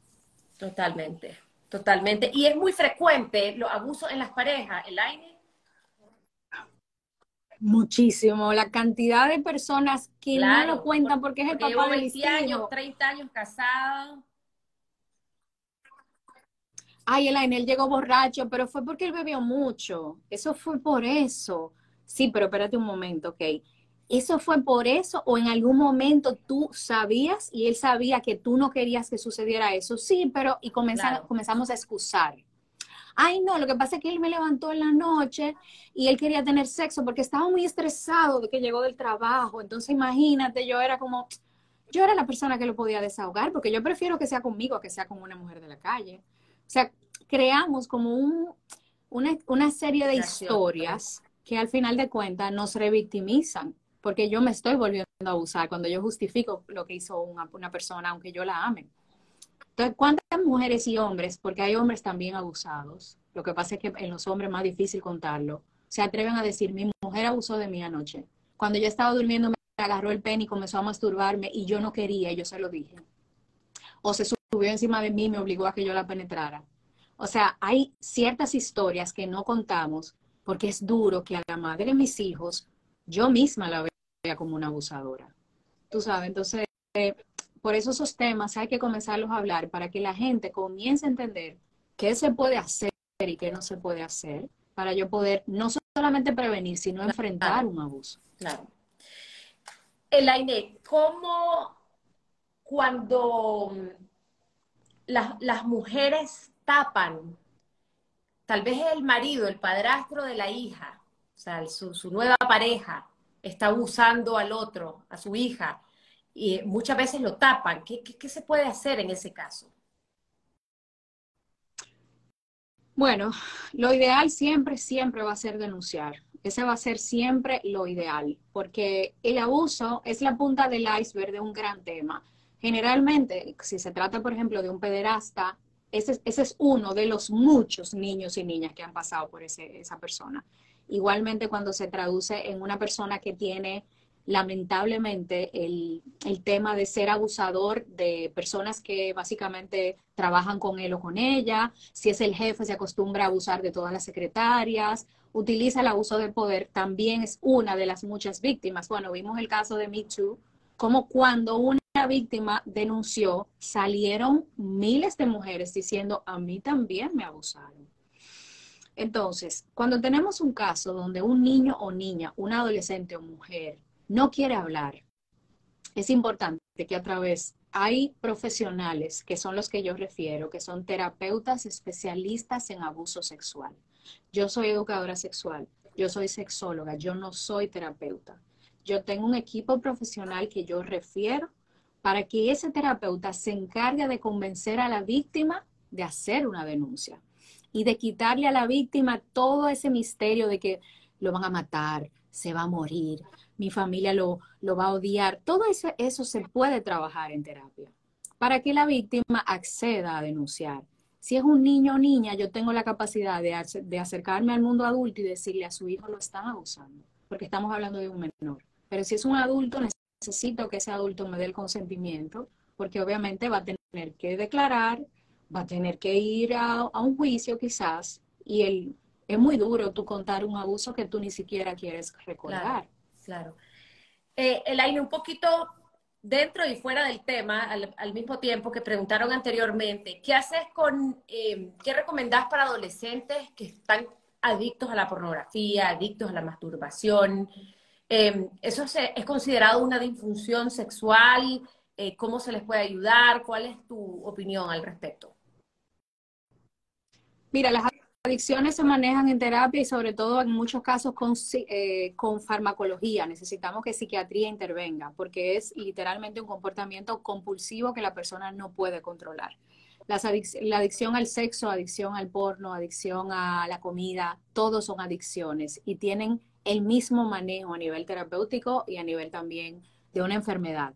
Totalmente, totalmente. Y es muy frecuente los abusos en las parejas, el aire. Muchísimo. La cantidad de personas que no lo cuentan porque es el papá de 20 años, 30 años casado. Ay, Elaine, él llegó borracho, pero fue porque él bebió mucho. Eso fue por eso. Sí, pero espérate un momento, ok. ¿Eso fue por eso o en algún momento tú sabías y él sabía que tú no querías que sucediera eso? Sí, pero y comenzamos a excusar. Ay, no, lo que pasa es que él me levantó en la noche y él quería tener sexo porque estaba muy estresado de que llegó del trabajo. Entonces, imagínate, yo era como, yo era la persona que lo podía desahogar porque yo prefiero que sea conmigo que sea con una mujer de la calle. O sea, creamos como un, una, una serie de historias que al final de cuentas nos revictimizan porque yo me estoy volviendo a abusar cuando yo justifico lo que hizo una, una persona, aunque yo la ame. Entonces, ¿cuántas mujeres y hombres, porque hay hombres también abusados, lo que pasa es que en los hombres es más difícil contarlo, se atreven a decir, mi mujer abusó de mí anoche. Cuando yo estaba durmiendo me agarró el pene y comenzó a masturbarme y yo no quería y yo se lo dije. O se subió encima de mí y me obligó a que yo la penetrara. O sea, hay ciertas historias que no contamos porque es duro que a la madre de mis hijos yo misma la vea como una abusadora. Tú sabes, entonces por eso esos temas hay que comenzarlos a hablar para que la gente comience a entender qué se puede hacer y qué no se puede hacer, para yo poder no solamente prevenir, sino enfrentar un abuso. Claro. Elaine, ¿cómo cuando las, las mujeres tapan, tal vez el marido, el padrastro de la hija, o sea, su, su nueva pareja, está abusando al otro, a su hija, y muchas veces lo tapan. ¿Qué, se puede hacer en ese caso? Bueno, lo ideal siempre, siempre va a ser denunciar. Ese va a ser siempre lo ideal, porque el abuso es la punta del iceberg de un gran tema. Generalmente, si se trata, por ejemplo, de un pederasta, ese, es uno de los muchos niños y niñas que han pasado por esa persona. Igualmente, cuando se traduce en una persona que tiene lamentablemente el, tema de ser abusador de personas que básicamente trabajan con él o con ella, si es el jefe se acostumbra a abusar de todas las secretarias, utiliza el abuso de poder, también es una de las muchas víctimas. Bueno, vimos el caso de Me Too, como cuando una víctima denunció, salieron miles de mujeres diciendo, a mí también me abusaron. Entonces, cuando tenemos un caso donde un niño o niña, un adolescente o mujer no quiere hablar, es importante que a través hay profesionales que son los que yo refiero, que son terapeutas especialistas en abuso sexual. Yo soy educadora sexual, yo soy sexóloga, yo no soy terapeuta. Yo tengo un equipo profesional que yo refiero para que ese terapeuta se encargue de convencer a la víctima de hacer una denuncia y de quitarle a la víctima todo ese misterio de que lo van a matar, se va a morir, mi familia lo, va a odiar. Todo eso, eso se puede trabajar en terapia para que la víctima acceda a denunciar. Si es un niño o niña, yo tengo la capacidad de, acercarme al mundo adulto y decirle a su hijo lo están abusando, porque estamos hablando de un menor. Pero si es un adulto, necesito que ese adulto me dé el consentimiento, porque obviamente va a tener que declarar, va a tener que ir a, un juicio quizás, y el, es muy duro tú contar un abuso que tú ni siquiera quieres recordar. Eh, Elaine, un poquito dentro y fuera del tema, al, mismo tiempo que preguntaron anteriormente, ¿qué haces con, eh, qué recomendás para adolescentes que están adictos a la pornografía, adictos a la masturbación? Eh, ¿Eso es considerado una disfunción sexual? Eh, ¿Cómo se les puede ayudar? ¿Cuál es tu opinión al respecto? Mira, las adicciones se manejan en terapia y sobre todo en muchos casos con, eh, con farmacología. Necesitamos que psiquiatría intervenga porque es literalmente un comportamiento compulsivo que la persona no puede controlar. la adicción al sexo, adicción al porno, adicción a la comida, todos son adicciones y tienen el mismo manejo a nivel terapéutico y a nivel también de una enfermedad.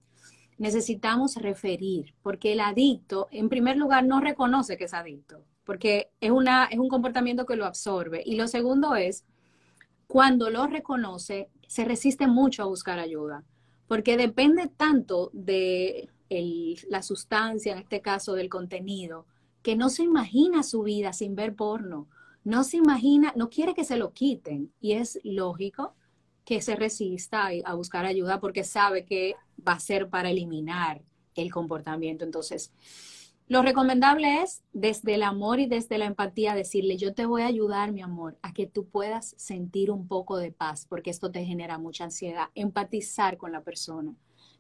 necesitamos referir, porque el adicto, en primer lugar, no reconoce que es adicto, porque es, una, es un comportamiento que lo absorbe. Y lo segundo es, cuando lo reconoce, se resiste mucho a buscar ayuda, porque depende tanto de la sustancia, en este caso del contenido, que no se imagina su vida sin ver porno, no se imagina, no quiere que se lo quiten y es lógico que se resista a, buscar ayuda porque sabe que va a ser para eliminar el comportamiento. Entonces, lo recomendable es desde el amor y desde la empatía decirle, yo te voy a ayudar, mi amor, a que tú puedas sentir un poco de paz, porque esto te genera mucha ansiedad, empatizar con la persona.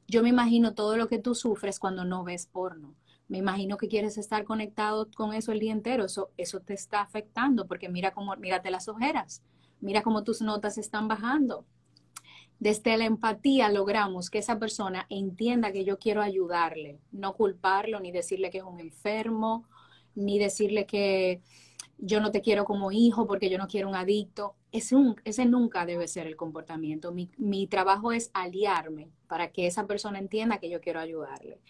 Yo me imagino todo lo que tú sufres cuando no ves porno. Me imagino que quieres estar conectado con eso el día entero. Eso, eso te está afectando porque mira cómo, mírate las ojeras, mira cómo tus notas están bajando. Desde la empatía logramos que esa persona entienda que yo quiero ayudarle, no culparlo, ni decirle que es un enfermo, ni decirle que yo no te quiero como hijo porque yo no quiero un adicto. Ese, nunca debe ser el comportamiento. Mi, mi trabajo es aliarme para que esa persona entienda que yo quiero ayudarle.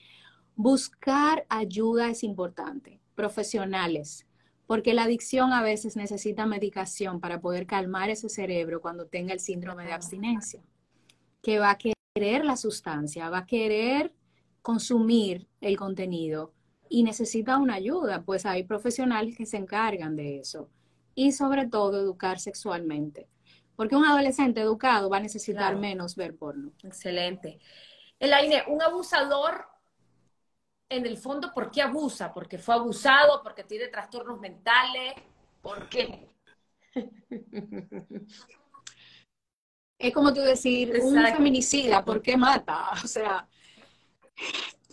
Buscar ayuda es importante, profesionales, porque la adicción a veces necesita medicación para poder calmar ese cerebro cuando tenga el síndrome de abstinencia que va a querer la sustancia, va a querer consumir el contenido y necesita una ayuda, pues hay profesionales que se encargan de eso. Y sobre todo educar sexualmente, porque un adolescente educado va a necesitar menos ver porno. Excelente. Elaine, un abusador, en el fondo, ¿por qué abusa? ¿Porque fue abusado? ¿Porque tiene trastornos mentales? ¿Por qué? Es como tú decir, un feminicida, ¿por qué mata? O sea,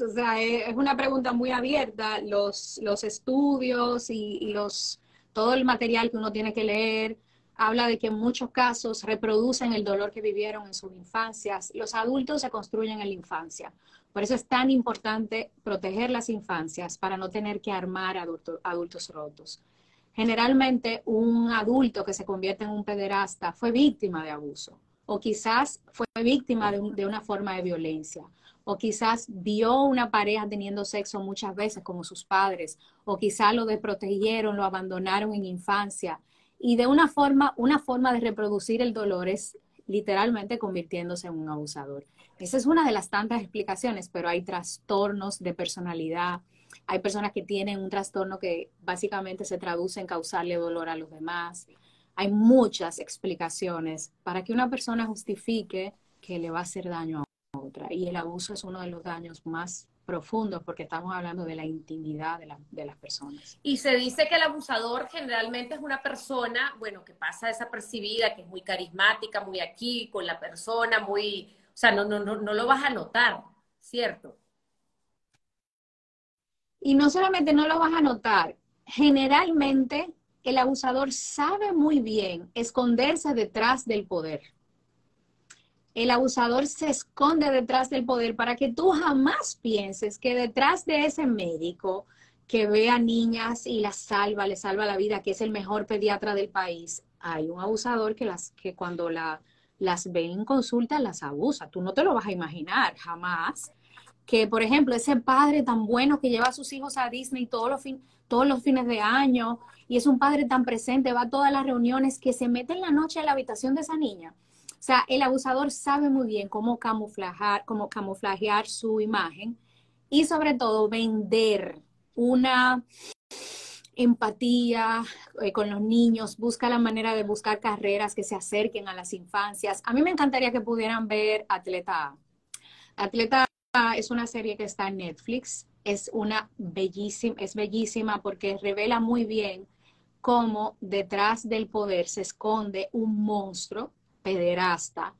o sea es una pregunta muy abierta. Los, los estudios y, los, todo el material que uno tiene que leer habla de que en muchos casos reproducen el dolor que vivieron en sus infancias. Los adultos se construyen en la infancia. Por eso es tan importante proteger las infancias para no tener que armar adultos rotos. Generalmente un adulto que se convierte en un pederasta fue víctima de abuso o quizás fue víctima de, una forma de violencia, o quizás vio una pareja teniendo sexo muchas veces como sus padres, o quizás lo desprotegieron, lo abandonaron en infancia, y de una forma, una forma de reproducir el dolor es literalmente convirtiéndose en un abusador. Esa es una de las tantas explicaciones, pero hay trastornos de personalidad, hay personas que tienen un trastorno que básicamente se traduce en causarle dolor a los demás, hay muchas explicaciones para que una persona justifique que le va a hacer daño a otra. Y el abuso es uno de los daños más profundos porque estamos hablando de la intimidad de, las personas. Y se dice que el abusador generalmente es una persona, bueno, que pasa desapercibida, que es muy carismática, muy aquí con la persona, muy, o sea, no, no, no, no lo vas a notar, ¿cierto? Y no solamente no lo vas a notar, generalmente el abusador sabe muy bien esconderse detrás del poder. El abusador se esconde detrás del poder para que tú jamás pienses que detrás de ese médico que ve a niñas y las salva, le salva la vida, que es el mejor pediatra del país, hay un abusador que, las, que cuando la, las ve en consulta las abusa. Tú no te lo vas a imaginar jamás que, por ejemplo, ese padre tan bueno que lleva a sus hijos a Disney todos los, todos los fines de año y es un padre tan presente, va a todas las reuniones, que se mete en la noche a la habitación de esa niña. O sea, el abusador sabe muy bien cómo camuflajear, cómo camuflajear su imagen y sobre todo vender una empatía eh, con los niños, busca la manera de buscar carreras que se acerquen a las infancias. A mí me encantaría que pudieran ver Atleta Atleta es una serie que está en Netflix. Es una bellísima, es bellísima porque revela muy bien cómo detrás del poder se esconde un monstruo pederasta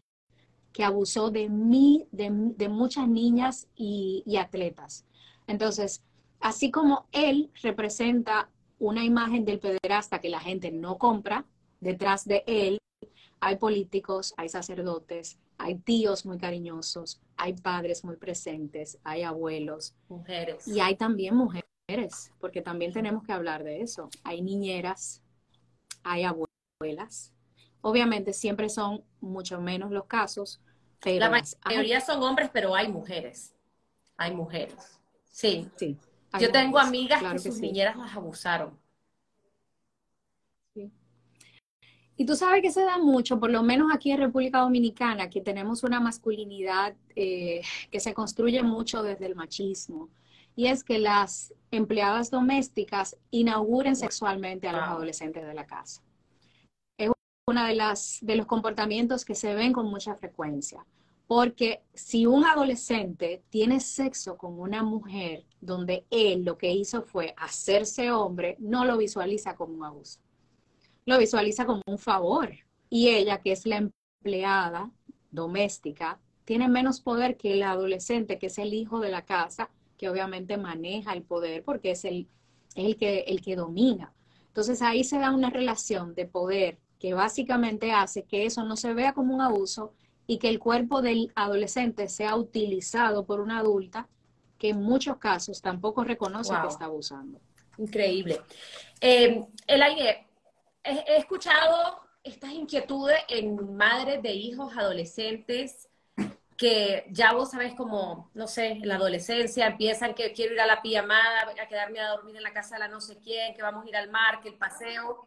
que abusó de mí, de, muchas niñas y, atletas. Entonces, así como él representa una imagen del pederasta que la gente no compra, detrás de él hay políticos, hay sacerdotes, hay tíos muy cariñosos, hay padres muy presentes, hay abuelos. Mujeres. Y hay también mujeres porque también tenemos que hablar de eso. Hay niñeras, hay abuelas. Obviamente siempre son mucho menos los casos, pero... La mayoría son hombres, pero hay mujeres. Hay mujeres. Sí. sí Yo tengo amigas que, sus niñeras las abusaron. Y tú sabes que se da mucho, por lo menos aquí en República Dominicana, que tenemos una masculinidad eh, que se construye mucho desde el machismo. Y es que las empleadas domésticas inauguren sexualmente a los adolescentes de la casa. Es uno de, las, de los comportamientos que se ven con mucha frecuencia. Porque si un adolescente tiene sexo con una mujer donde él lo que hizo fue hacerse hombre, no lo visualiza como un abuso lo visualiza como un favor. Y ella, que es la empleada doméstica, tiene menos poder que el adolescente, que es el hijo de la casa, que obviamente maneja el poder porque es el, el, que, el que domina. Entonces ahí se da una relación de poder que básicamente hace que eso no se vea como un abuso y que el cuerpo del adolescente sea utilizado por una adulta que en muchos casos tampoco reconoce que está abusando. Increíble. Eh, el aire, he, escuchado estas inquietudes en madres de hijos adolescentes que ya vos sabés como, no sé, en la adolescencia empiezan que quiero ir a la pijamada, a quedarme a dormir en la casa de la no sé quién, que vamos a ir al mar, que el paseo.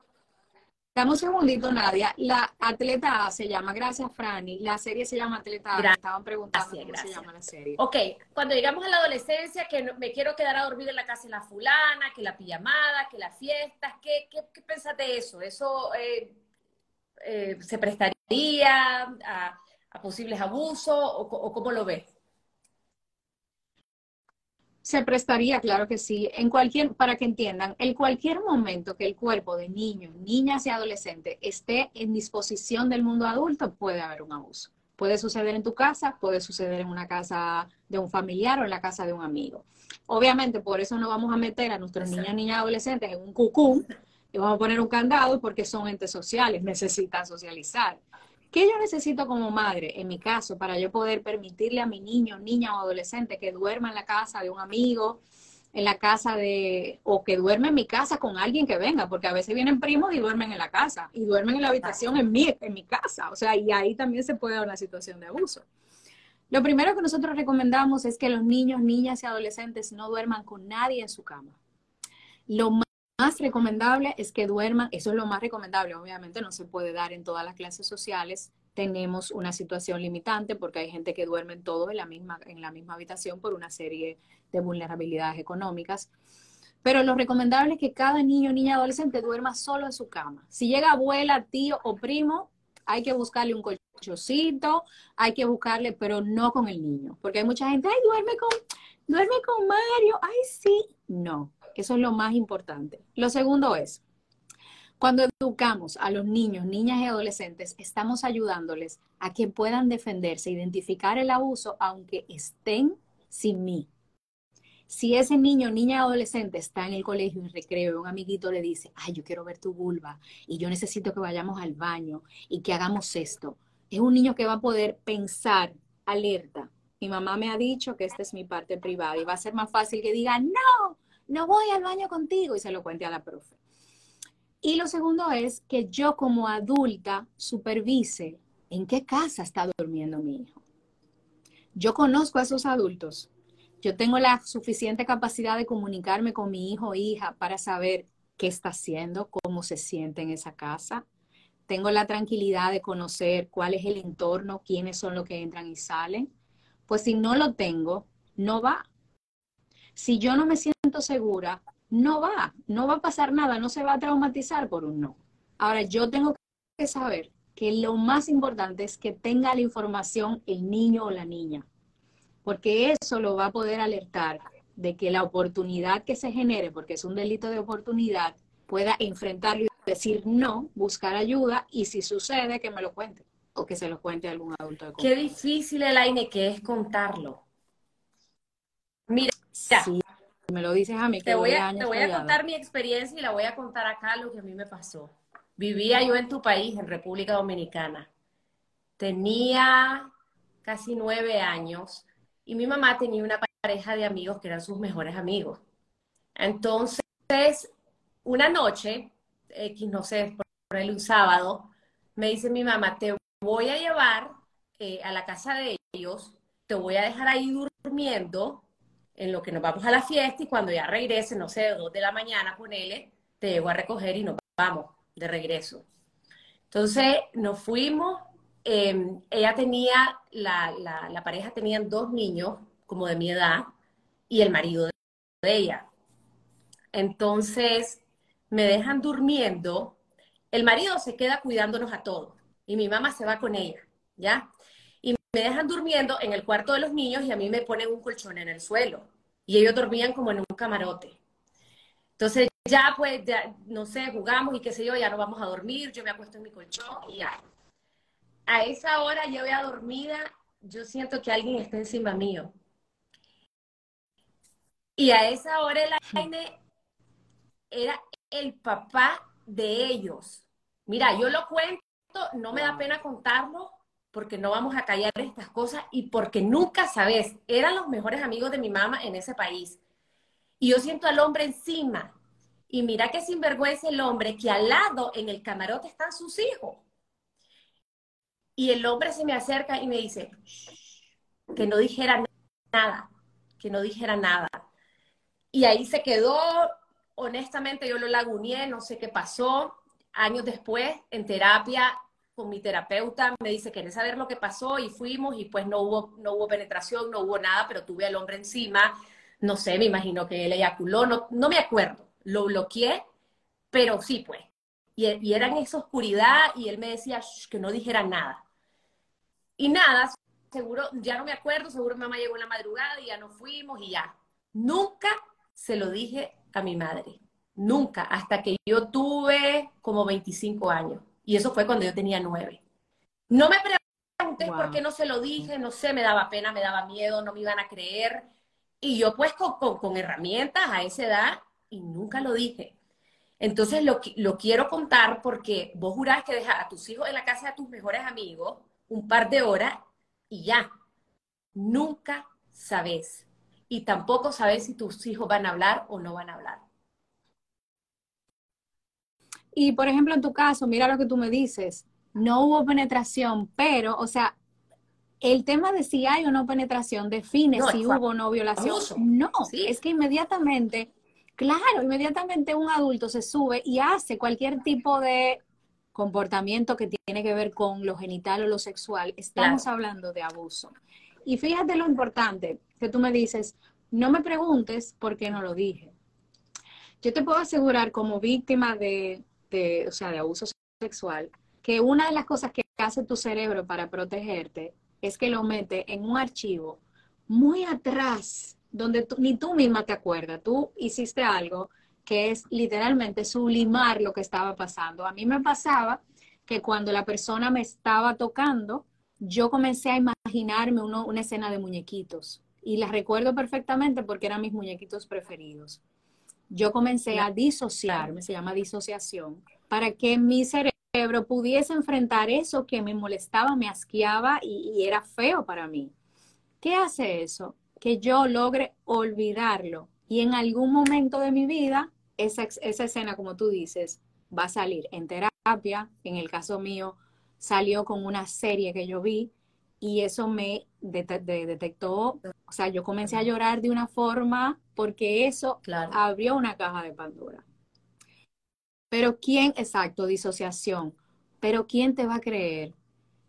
Dame un segundito, Nadia. La atleta A se llama, gracias, Franny. La serie se llama Atleta A. Estaban preguntando cómo se llama la serie. Ok, cuando llegamos a la adolescencia, que me quiero quedar a dormir en la casa de la fulana, que la pijamada, que las fiestas, ¿qué, qué, qué pensás de eso? ¿Eso eh, eh, se prestaría a, posibles abusos o, o cómo lo ves? Se prestaría, claro que sí, en cualquier, para que entiendan, en cualquier momento que el cuerpo de niños, niñas y adolescentes esté en disposición del mundo adulto, puede haber un abuso. Puede suceder en tu casa, puede suceder en una casa de un familiar o en la casa de un amigo. Obviamente, por eso no vamos a meter a nuestros niños, niñas y adolescentes en un cucú y vamos a poner un candado porque son entes sociales, necesitan socializar. ¿Qué yo necesito como madre, en mi caso, para yo poder permitirle a mi niño, niña o adolescente que duerma en la casa de un amigo, en la casa de, o que duerme en mi casa con alguien que venga, porque a veces vienen primos y duermen en la casa, y duermen en la habitación en mi, en mi casa, o sea, y ahí también se puede dar una situación de abuso. Lo primero que nosotros recomendamos es que los niños, niñas y adolescentes no duerman con nadie en su cama. Lo más recomendable es que duerman, eso es lo más recomendable, obviamente no se puede dar en todas las clases sociales, tenemos una situación limitante porque hay gente que duerme todos en la misma, en la misma habitación por una serie de vulnerabilidades económicas. Pero lo recomendable es que cada niño, niña, adolescente duerma solo en su cama. Si llega abuela, tío o primo, hay que buscarle un colchoncito, hay que buscarle, pero no con el niño. Porque hay mucha gente, ay, duerme con, duerme con Mario, ay, sí. No, eso es lo más importante. Lo segundo es, cuando educamos a los niños, niñas y adolescentes, estamos ayudándoles a que puedan defenderse, identificar el abuso, aunque estén sin mí. Si ese niño, niña, adolescente está en el colegio en recreo y un amiguito le dice, ay, yo quiero ver tu vulva y yo necesito que vayamos al baño y que hagamos esto, es un niño que va a poder pensar alerta. Mi mamá me ha dicho que esta es mi parte privada y va a ser más fácil que diga, no, no voy al baño contigo y se lo cuente a la profe. Y lo segundo es que yo como adulta supervise en qué casa está durmiendo mi hijo. Yo conozco a esos adultos. Yo tengo la suficiente capacidad de comunicarme con mi hijo o hija para saber qué está haciendo, cómo se siente en esa casa. Tengo la tranquilidad de conocer cuál es el entorno, quiénes son los que entran y salen. Pues si no lo tengo, no va. Si yo no me siento segura, no va, no va a pasar nada, no se va a traumatizar por un no. Ahora, yo tengo que saber que lo más importante es que tenga la información el niño o la niña, porque eso lo va a poder alertar de que la oportunidad que se genere, porque es un delito de oportunidad, pueda enfrentarlo y decir no, buscar ayuda y si sucede que me lo cuente o que se lo cuente a algún adulto. De Qué difícil, el Elaine, que es contarlo. Mira, si me lo dices a mí. te voy a, te voy a contar mi experiencia y la voy a contar acá lo que a mí me pasó. Vivía yo en tu país, en República Dominicana. Tenía casi nueve años y mi mamá tenía una pareja de amigos que eran sus mejores amigos. Entonces, una noche, X, no sé, por el un sábado, me dice mi mamá, te voy a llevar eh, a la casa de ellos, te voy a dejar ahí durmiendo en lo que nos vamos a la fiesta y cuando ya regrese, no sé, dos de la mañana, ponele, te llego a recoger y nos vamos de regreso. Entonces nos fuimos, em, ella tenía, la, la, pareja tenían dos niños como de mi edad y el marido de ella. Entonces me dejan durmiendo, el marido se queda cuidándonos a todos y mi mamá se va con ella, ¿ya? Me dejan durmiendo en el cuarto de los niños y a mí me ponen un colchón en el suelo y ellos dormían como en un camarote. Entonces ya pues, ya, no sé, jugamos y qué sé yo, ya no vamos a dormir, yo me acuesto en mi colchón y ya. A esa hora yo ya dormida, yo siento que alguien está encima mío. Y a esa hora el aire era el papá de ellos. Mira, yo lo cuento, no me da pena contarlo, porque no vamos a callar estas cosas y porque nunca sabes, eran los mejores amigos de mi mamá en ese país. Y yo siento al hombre encima. Y mira qué sinvergüenza el hombre que al lado en el camarote están sus hijos. Y el hombre se me acerca y me dice que no dijera nada, que no dijera nada. Y ahí se quedó, honestamente yo lo laguneé, no sé qué pasó. Años después, en terapia, con mi terapeuta, me dice, ¿querés saber lo que pasó? Y fuimos y pues no hubo, no hubo penetración, no hubo nada, pero tuve al hombre encima, no sé, me imagino que él eyaculó, no, no me acuerdo, lo bloqueé, pero sí pues. Y, y era en esa oscuridad y él me decía que no dijera nada. Y nada, seguro, ya no me acuerdo, seguro mi mamá llegó en la madrugada y ya nos fuimos y ya. Nunca se lo dije a mi madre, nunca, hasta que yo tuve como 25 años. Y eso fue cuando yo tenía nueve. No me pregunté por qué no se lo dije, no sé, me daba pena, me daba miedo, no me iban a creer. Y yo pues con, herramientas a esa edad y nunca lo dije. Entonces lo, lo quiero contar porque vos jurás que dejas a tus hijos en la casa de tus mejores amigos un par de horas y ya. Nunca sabes. Y tampoco sabes si tus hijos van a hablar o no van a hablar. Y por ejemplo, en tu caso, mira lo que tú me dices, no hubo penetración, pero, o sea, el tema de si hay o no penetración define si hubo o no violación. No, es que inmediatamente, claro, inmediatamente un adulto se sube y hace cualquier tipo de comportamiento que tiene que ver con lo genital o lo sexual. Estamos hablando de abuso. Y fíjate lo importante que tú me dices, no me preguntes por qué no lo dije. Yo te puedo asegurar como víctima de de, o sea, de abuso sexual, que una de las cosas que hace tu cerebro para protegerte es que lo mete en un archivo muy atrás, donde ni tú misma te acuerdas. Tú hiciste algo que es literalmente sublimar lo que estaba pasando. A mí me pasaba que cuando la persona me estaba tocando, yo comencé a imaginarme una escena de muñequitos. Y la recuerdo perfectamente porque eran mis muñequitos preferidos yo comencé a disociarme, se llama disociación, para que mi cerebro pudiese enfrentar eso que me molestaba, me asqueaba y, era feo para mí. ¿Qué hace eso? Que yo logre olvidarlo y en algún momento de mi vida esa, esa escena, como tú dices, va a salir en terapia. En el caso mío, salió con una serie que yo vi y eso me detectó, o sea, yo comencé a llorar de una forma porque eso abrió una caja de Pandora. Pero ¿quién, exacto, disociación, pero ¿quién te va a creer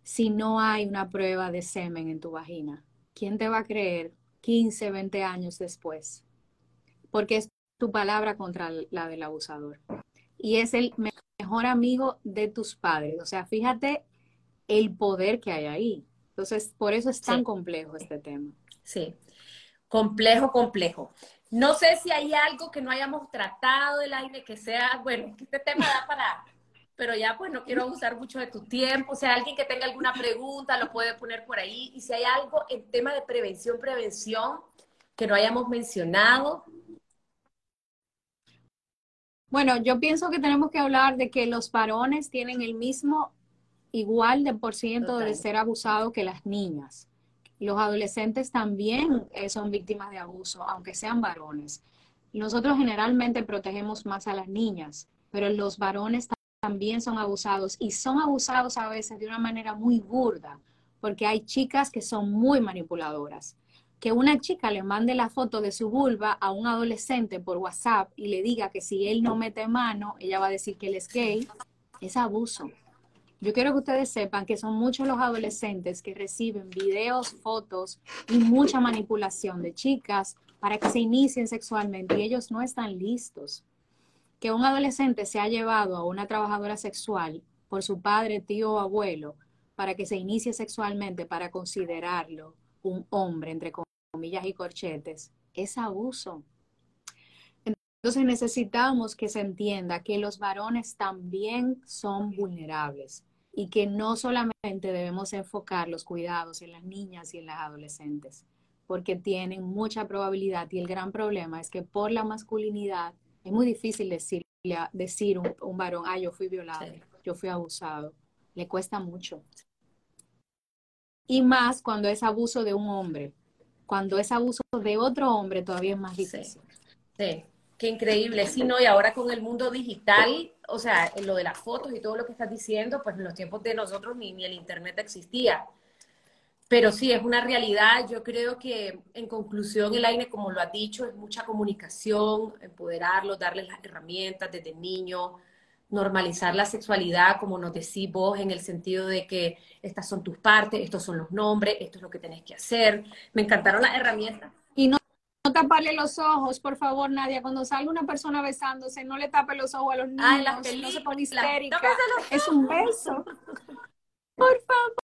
si no hay una prueba de semen en tu vagina? ¿Quién te va a creer 15, 20 años después? Porque es tu palabra contra la del abusador. Y es el mejor amigo de tus padres. O sea, fíjate el poder que hay ahí. Entonces, por eso es tan complejo este tema. Sí, complejo, complejo. No sé si hay algo que no hayamos tratado del aire que sea, bueno, este tema da para, pero ya pues no quiero abusar mucho de tu tiempo. O sea, alguien que tenga alguna pregunta lo puede poner por ahí. Y si hay algo en tema de prevención, prevención, que no hayamos mencionado. Bueno, yo pienso que tenemos que hablar de que los varones tienen el mismo igual de por ciento de ser abusado que las niñas. Los adolescentes también eh, son víctimas de abuso, aunque sean varones. Nosotros generalmente protegemos más a las niñas, pero los varones también son abusados y son abusados a veces de una manera muy burda, porque hay chicas que son muy manipuladoras. que una chica le mande la foto de su vulva a un adolescente por WhatsApp y le diga que si él no mete mano, ella va a decir que él es gay, es abuso. Yo quiero que ustedes sepan que son muchos los adolescentes que reciben videos, fotos y mucha manipulación de chicas para que se inicien sexualmente y ellos no están listos. Que un adolescente se ha llevado a una trabajadora sexual por su padre, tío o abuelo para que se inicie sexualmente, para considerarlo un hombre, entre comillas y corchetes, es abuso. Entonces necesitamos que se entienda que los varones también son vulnerables y que no solamente debemos enfocar los cuidados en las niñas y en las adolescentes, porque tienen mucha probabilidad y el gran problema es que por la masculinidad es muy difícil decir, decir un, un varón, ah, yo fui violado, yo fui abusado, le cuesta mucho. Y más cuando es abuso de un hombre. Cuando es abuso de otro hombre todavía es más difícil. Sí, qué increíble. Sí, no, y ahora con el mundo digital, o sea, lo de las fotos y todo lo que estás diciendo, pues en los tiempos de nosotros ni, ni el Internet existía. Pero sí, es una realidad. Yo creo que en conclusión, el AINE, como lo ha dicho, es mucha comunicación, empoderarlos, darles las herramientas desde niños, normalizar la sexualidad, como nos decís vos, en el sentido de que estas son tus partes, estos son los nombres, esto es lo que tenés que hacer. Me encantaron las herramientas. No, taparle los ojos, por favor, Nadia. Cuando salga una persona besándose, no le tape los ojos a los niños. Ah, no se pone histérica. Es un beso. Por favor.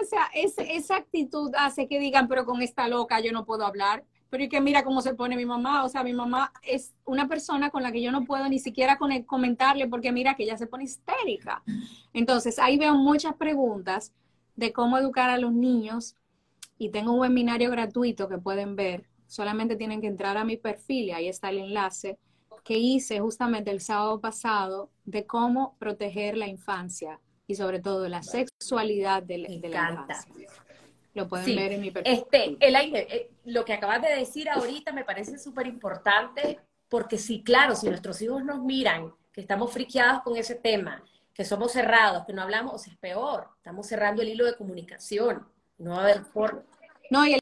O sea, esa actitud hace que digan, pero con esta loca yo no puedo hablar pero y que mira cómo se pone mi mamá, o sea, mi mamá es una persona con la que yo no puedo ni siquiera comentarle porque mira que ella se pone histérica. Entonces, ahí veo muchas preguntas de cómo educar a los niños y tengo un webinario gratuito que pueden ver. Solamente tienen que entrar a mi perfil y ahí está el enlace que hice justamente el sábado pasado de cómo proteger la infancia y sobre todo la sexualidad de, la infancia. Lo pueden ver en mi perfil. Este, el aire, eh, lo que acabas de decir ahorita me parece súper importante porque sí, claro, si nuestros hijos nos miran, que estamos friqueados con ese tema, que somos cerrados, que no hablamos, o sea, es peor, estamos cerrando el hilo de comunicación, no va a haber forma. No, y el,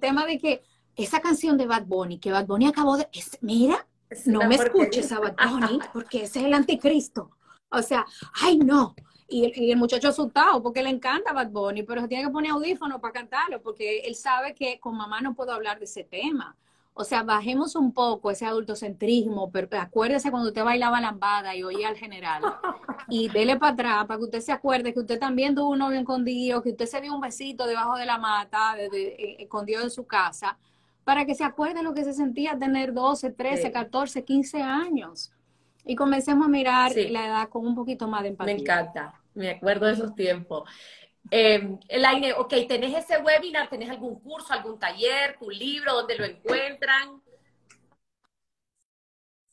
tema de que esa canción de Bad Bunny, que Bad Bunny acabó de, mira, no me escuches a Bad Bunny, porque ese es el anticristo. O sea, ay no, y el, muchacho asustado porque le encanta Bad Bunny, pero se tiene que poner audífono para cantarlo porque él sabe que con mamá no puedo hablar de ese tema. O sea, bajemos un poco ese adultocentrismo, pero acuérdese cuando usted bailaba lambada y oía al general. Y dele para atrás para que usted se acuerde que usted también tuvo un novio escondido, que usted se dio un besito debajo de la mata, eh, escondido en su casa, para que se acuerde lo que se sentía tener 12, 13, 14, 15 años y comencemos a mirar la edad con un poquito más de empatía. Me encanta, me acuerdo de esos tiempos. Eh, Elaine, ok, ¿tenés ese webinar? ¿Tenés algún curso, algún taller, tu libro, dónde lo encuentran?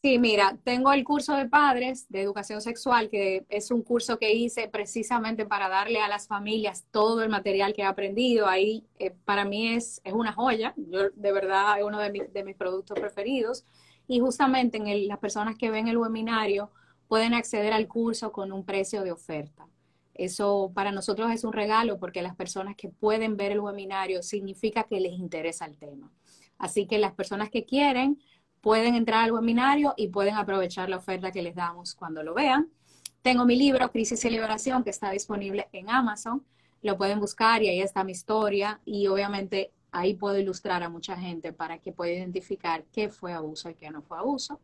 Sí, mira, tengo el curso de padres de educación sexual, que es un curso que hice precisamente para darle a las familias todo el material que he aprendido. Ahí eh, para mí es, es una joya, yo de verdad es uno de, de mis productos preferidos y justamente en las personas que ven el webinario pueden acceder al curso con un precio de oferta. Eso para nosotros es un regalo porque las personas que pueden ver el webinario significa que les interesa el tema. Así que las personas que quieren pueden entrar al webinario y pueden aprovechar la oferta que les damos cuando lo vean. Tengo mi libro, Crisis y Liberación, que está disponible en Amazon. Lo pueden buscar y ahí está mi historia y obviamente ahí puedo ilustrar a mucha gente para que pueda identificar qué fue abuso y qué no fue abuso.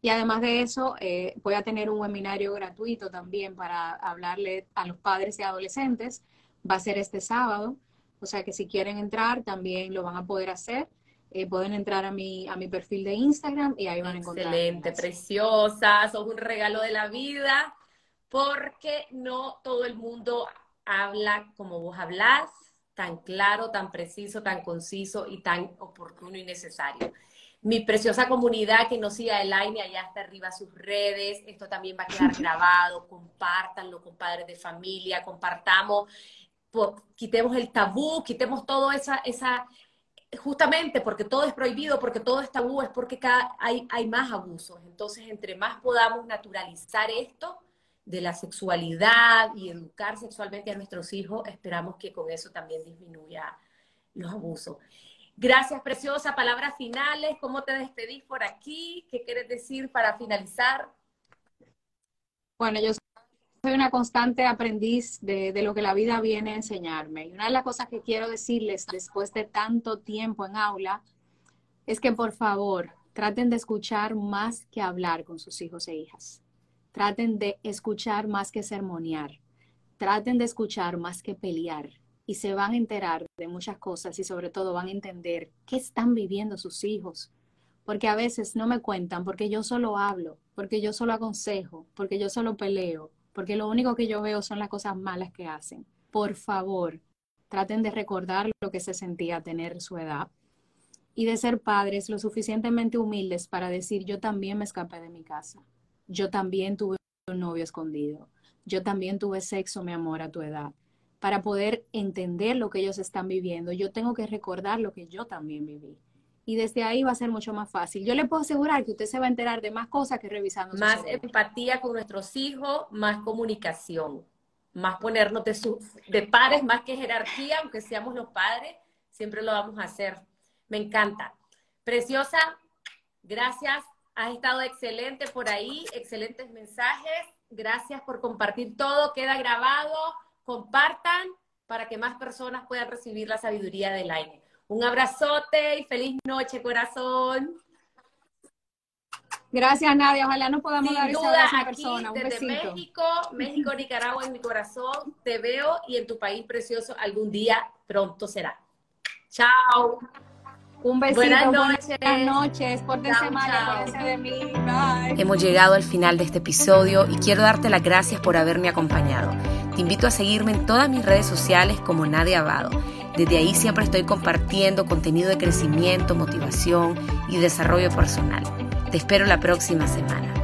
Y además de eso, eh, voy a tener un webinario gratuito también para hablarle a los padres y adolescentes. Va a ser este sábado. O sea que si quieren entrar, también lo van a poder hacer. Eh, pueden entrar a mi, a mi perfil de Instagram y ahí van a encontrar. Excelente, preciosa, sos un regalo de la vida, porque no todo el mundo habla como vos hablás tan claro, tan preciso, tan conciso y tan oportuno y necesario. Mi preciosa comunidad que nos siga el aire allá está arriba sus redes, esto también va a quedar grabado, compártanlo con padres de familia, compartamos, quitemos el tabú, quitemos todo esa, esa, justamente porque todo es prohibido, porque todo es tabú, es porque cada, hay, hay más abusos. Entonces, entre más podamos naturalizar esto, de la sexualidad y educar sexualmente a nuestros hijos, esperamos que con eso también disminuya los abusos. Gracias, preciosa. Palabras finales. ¿Cómo te despedís por aquí? ¿Qué quieres decir para finalizar? Bueno, yo soy una constante aprendiz de, lo que la vida viene a enseñarme. Y una de las cosas que quiero decirles después de tanto tiempo en aula es que por favor traten de escuchar más que hablar con sus hijos e hijas. Traten de escuchar más que sermonear. Traten de escuchar más que pelear y se van a enterar de muchas cosas y sobre todo van a entender qué están viviendo sus hijos. Porque a veces no me cuentan porque yo solo hablo, porque yo solo aconsejo, porque yo solo peleo, porque lo único que yo veo son las cosas malas que hacen. Por favor, traten de recordar lo que se sentía tener su edad y de ser padres lo suficientemente humildes para decir yo también me escapé de mi casa, yo también tuve un novio escondido, yo también tuve sexo, mi amor, a tu edad para poder entender lo que ellos están viviendo, yo tengo que recordar lo que yo también viví. Y desde ahí va a ser mucho más fácil. Yo le puedo asegurar que usted se va a enterar de más cosas que revisando. Más empatía con nuestros hijos, más comunicación, más ponernos de, de pares, más que jerarquía, aunque seamos los padres, siempre lo vamos a hacer. Me encanta. Preciosa, gracias. Has estado excelente por ahí, excelentes mensajes. Gracias por compartir todo. Queda grabado compartan para que más personas puedan recibir la sabiduría del aire. Un abrazote y feliz noche, corazón. Gracias, Nadia. Ojalá no podamos Sin dar duda, esa aquí persona. Un desde besito. México, México, Nicaragua en mi corazón. Te veo y en tu país precioso algún día pronto será. Chao. Un besito. Buenas Buenas noches. noches. Pórtense Chao, mal, chao. acuérdense de mí. Bye. Hemos llegado al final de este episodio y quiero darte las gracias por haberme acompañado. Te invito a seguirme en todas mis redes sociales como Nadia Abado. Desde ahí siempre estoy compartiendo contenido de crecimiento, motivación y desarrollo personal. Te espero la próxima semana.